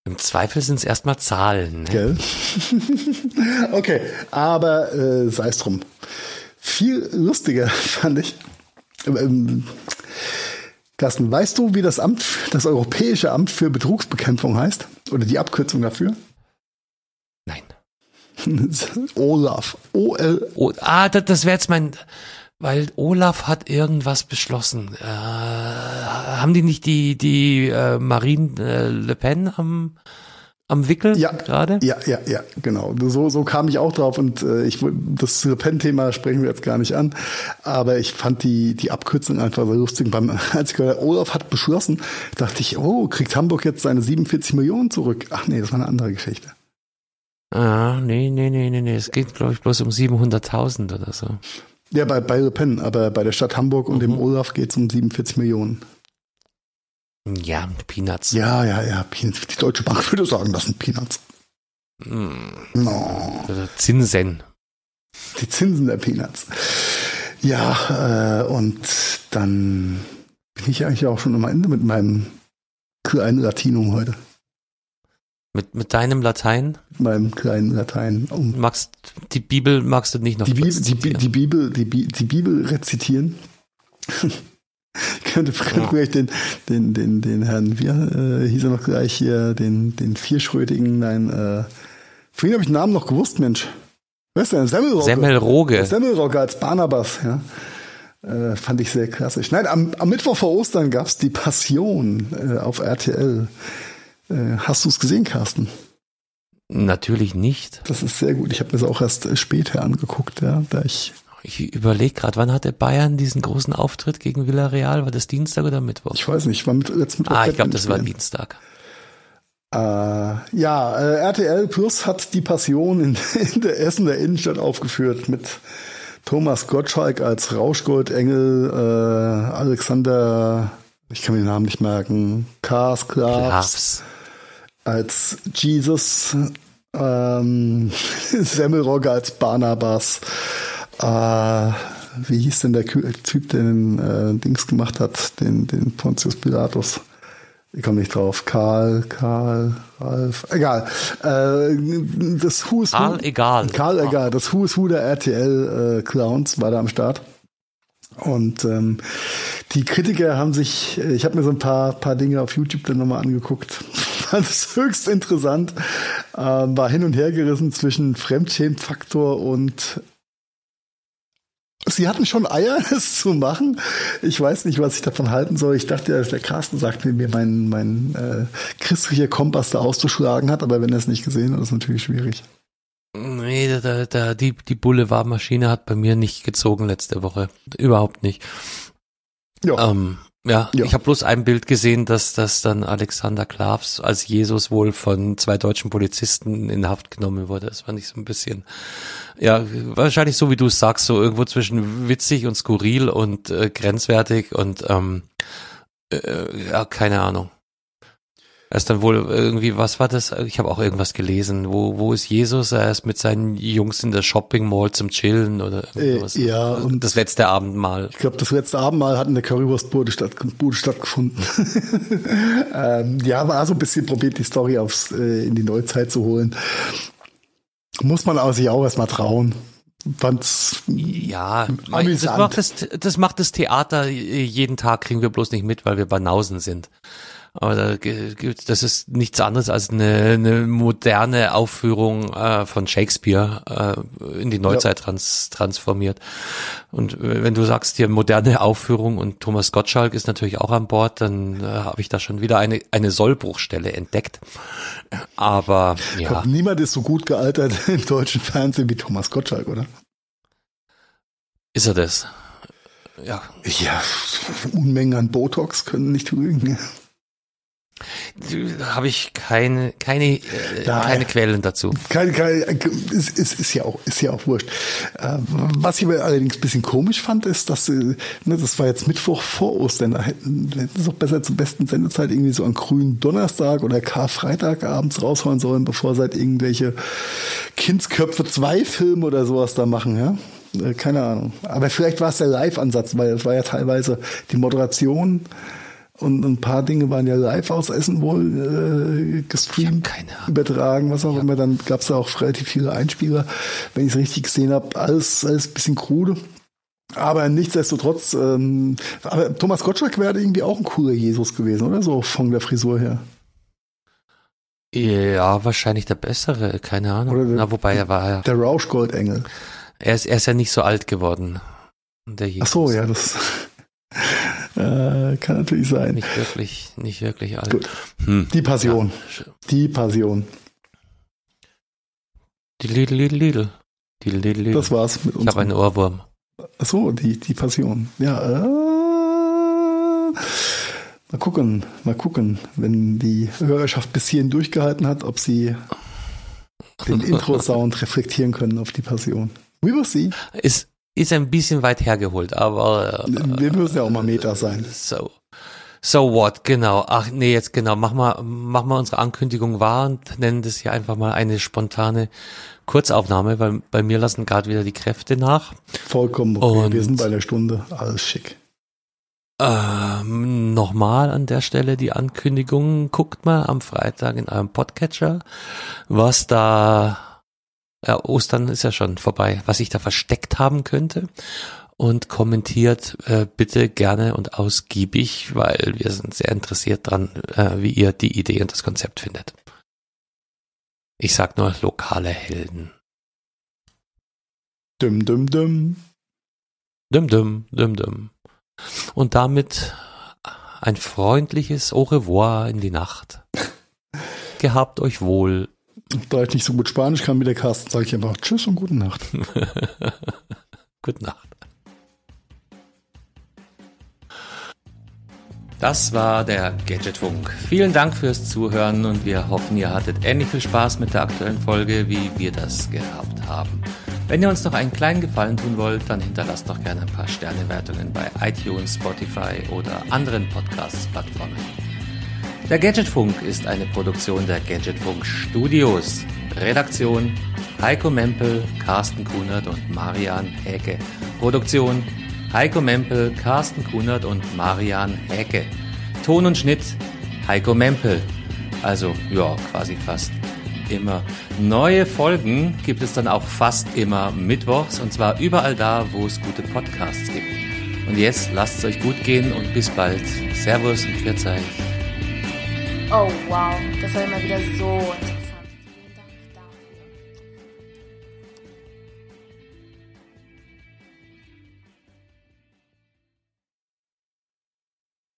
Im Zweifel sind es erstmal Zahlen. Ne? Gell? okay, aber äh, sei es drum. Viel lustiger fand ich. Ähm, Carsten, weißt du, wie das Amt, das Europäische Amt für Betrugsbekämpfung heißt? Oder die Abkürzung dafür? Nein. Olaf. O-L. Oh, ah, das, das wäre jetzt mein, weil Olaf hat irgendwas beschlossen. Äh, haben die nicht die, die äh, Marine äh, Le Pen am, am Wickel ja, gerade? Ja, ja, ja, genau. So, so kam ich auch drauf und äh, ich das Le Pen-Thema sprechen wir jetzt gar nicht an. Aber ich fand die, die Abkürzung einfach so lustig. Beim, als ich gehört Olaf hat beschlossen, dachte ich, oh, kriegt Hamburg jetzt seine 47 Millionen zurück? Ach nee, das war eine andere Geschichte. Ah, nee, nee, nee, nee, nee. Es geht, glaube ich, bloß um 700.000 oder so. Ja, bei, bei Le Pen, aber bei der Stadt Hamburg und Mhm. dem Olaf geht es um 47 Millionen. Ja, Peanuts. Ja, ja, ja. Peanuts. Die Deutsche Bank würde sagen, das sind Peanuts. Hm, No. also Zinsen. Die Zinsen der Peanuts. Ja, äh, und dann bin ich eigentlich auch schon am Ende mit meinem kleinen Latinum heute. Mit, mit deinem Latein Mit meinem kleinen Latein. Um magst die Bibel magst du nicht noch die, Bibel, die, Bi- die, Bibel, die, Bi- die Bibel rezitieren. Ich könnte könnte Ja. vielleicht den, den, den, den Herrn, wie äh, hieß er noch gleich hier, den, den vierschrötigen, nein, äh, vorhin habe ich den Namen noch gewusst, Mensch. Wer ist denn? Semmelrogge. Semmelroge. Semmelrogge als Barnabas, ja. Äh, fand ich sehr klassisch. Nein, am, am Mittwoch vor Ostern gab's die Passion äh, auf RTL. Äh, hast du es gesehen, Carsten? Natürlich nicht. Das ist sehr gut. Ich habe mir das auch erst äh, später angeguckt, ja, da ich Ich überlege gerade, wann hatte Bayern diesen großen Auftritt gegen Villarreal? War das Dienstag oder Mittwoch? Ich weiß nicht, war mit, jetzt mit ah, ich glaube, das war. Dienstag. Äh, ja, äh, RTL Plus hat die Passion in, in der Essen der Innenstadt aufgeführt mit Thomas Gottschalk als Rauschgoldengel, äh, Alexander, ich kann mir den Namen nicht merken, Kars Klaas Klavs. Als Jesus, ähm, Semmelrogge als Barnabas, äh, wie hieß denn der Typ, der den äh, Dings gemacht hat, den, den Pontius Pilatus? Ich komme nicht drauf. Karl, Karl, Ralf, egal. Äh, das Who is Who. Karl egal. Karl, egal. Das Who is Who der RTL äh, Clowns war da am Start. Und ähm, die Kritiker haben sich, äh, ich habe mir so ein paar, paar Dinge auf YouTube dann nochmal angeguckt. Fand es höchst interessant. Ähm, war hin und her gerissen zwischen Fremdschämfaktor und Sie hatten schon Eier, es zu machen. Ich weiß nicht, was ich davon halten soll. Ich dachte, ja, der Carsten sagt mir, mir mein, mein äh, christlicher Kompass da auszuschlagen hat, aber wenn er es nicht gesehen hat, ist natürlich schwierig. Nee, da, da, da, die, die Boulevardmaschine hat bei mir nicht gezogen letzte Woche. Überhaupt nicht. Ja, Ähm, ja, Ja. ich habe bloß ein Bild gesehen, dass dass dann Alexander Klavs als Jesus wohl von zwei deutschen Polizisten in Haft genommen wurde. Das fand ich so ein bisschen, ja, wahrscheinlich so wie du es sagst, so irgendwo zwischen witzig und skurril und äh, grenzwertig und ähm, äh, ja, keine Ahnung. Er ist dann wohl irgendwie, was war das? Ich habe auch irgendwas gelesen. Wo, wo ist Jesus? Er ist mit seinen Jungs in der Shopping Mall zum Chillen oder irgendwas. Äh, ja, und das letzte Abendmahl. Ich glaube, das letzte Abendmahl hat in der Currywurstbude statt, stattgefunden. ähm, ja, war so ein bisschen probiert, die Story aufs, äh, in die Neuzeit zu holen. Muss man aber sich auch erstmal trauen fand's ja das macht das, das macht das Theater jeden Tag kriegen wir bloß nicht mit, weil wir Banausen sind. Aber da, das ist nichts anderes als eine, eine moderne Aufführung äh, von Shakespeare äh, in die Neuzeit ja. trans, transformiert. Und äh, wenn du sagst hier moderne Aufführung und Thomas Gottschalk ist natürlich auch an Bord, dann äh, habe ich da schon wieder eine, eine Sollbruchstelle entdeckt. Aber ja. Ich glaub, niemand ist so gut gealtert im deutschen Fernsehen wie Thomas Gottschalk, oder? Ist er das? Ja. Ja, Unmengen an Botox können nicht rügen. Habe ich keine, keine, äh, keine Quellen dazu. Keine, keine, ist, ist, ist ja auch, ist ja auch wurscht. Äh, was ich aber allerdings ein bisschen komisch fand, ist, dass, äh, ne, das war jetzt Mittwoch vor Ostern, da hätten, hätten sie auch besser zur besten Sendezeit irgendwie so einen grünen Donnerstag oder Karfreitag abends raushauen sollen, bevor sie halt irgendwelche Kindsköpfe zwei Filme oder sowas da machen, ja. Äh, keine Ahnung. Aber vielleicht war es der Live-Ansatz, weil es war ja teilweise die Moderation, und ein paar Dinge waren ja live aus Essen wohl äh, gestreamt, übertragen, was auch ja. immer. Dann gab es da auch relativ viele Einspieler, wenn ich es richtig gesehen habe. Alles, alles ein bisschen krude. Aber nichtsdestotrotz, ähm, aber Thomas Gottschalk wäre irgendwie auch ein cooler Jesus gewesen, oder so von der Frisur her. Ja, wahrscheinlich der bessere, keine Ahnung. Oder der, Na, wobei er war ja. Der Rauschgoldengel. Er ist, er ist ja nicht so alt geworden. Der Jesus. Ach so, ja, das. Äh, kann natürlich sein. Nicht wirklich, nicht wirklich alt. Hm. Die Passion. Ja. Die Passion. Die Lidl, Lidl, Lidl. Die Lidl, Lidl. Das war's mit uns. Ich habe einen Ohrwurm. Ach so, die, die Passion. Ja, äh, mal gucken, mal gucken, wenn die Hörerschaft bis hierhin durchgehalten hat, ob sie den Intro-Sound reflektieren können auf die Passion. We will see. Ist, ist ein bisschen weit hergeholt, aber. Äh, wir müssen ja auch mal Meta sein. So. So what, genau. Ach nee, jetzt genau. Mach mal, mach mal unsere Ankündigung wahr und nennen das hier einfach mal eine spontane Kurzaufnahme, weil bei mir lassen gerade wieder die Kräfte nach. Vollkommen okay. Und, wir sind bei der Stunde. Alles schick. Ähm, Nochmal an der Stelle die Ankündigung. Guckt mal am Freitag in eurem Podcatcher, was da ja, Ostern ist ja schon vorbei, was ich da versteckt haben könnte. Und kommentiert äh, bitte gerne und ausgiebig, weil wir sind sehr interessiert dran, äh, wie ihr die Idee und das Konzept findet. Ich sag nur lokale Helden. Dum dum dum. Dum dum dum dum. Und damit ein freundliches Au revoir in die Nacht. Gehabt euch wohl. Da ich nicht so gut Spanisch kann wie der Carsten, sage ich einfach Tschüss und gute Nacht. gute Nacht. Das war der Gadgetfunk. Vielen Dank fürs Zuhören und wir hoffen, ihr hattet ähnlich viel Spaß mit der aktuellen Folge, wie wir das gehabt haben. Wenn ihr uns noch einen kleinen Gefallen tun wollt, dann hinterlasst doch gerne ein paar Sternewertungen bei iTunes, Spotify oder anderen Podcast-Plattformen. Der Gadgetfunk ist eine Produktion der Gadgetfunk Studios. Redaktion Heiko Mempel, Carsten Kunert und Marian Häke. Produktion Heiko Mempel, Carsten Kunert und Marian Häke. Ton und Schnitt Heiko Mempel. Also ja, quasi fast immer. Neue Folgen gibt es dann auch fast immer mittwochs und zwar überall da, wo es gute Podcasts gibt. Und jetzt lasst es euch gut gehen und bis bald. Servus und Pfiat Oh wow, das war immer wieder so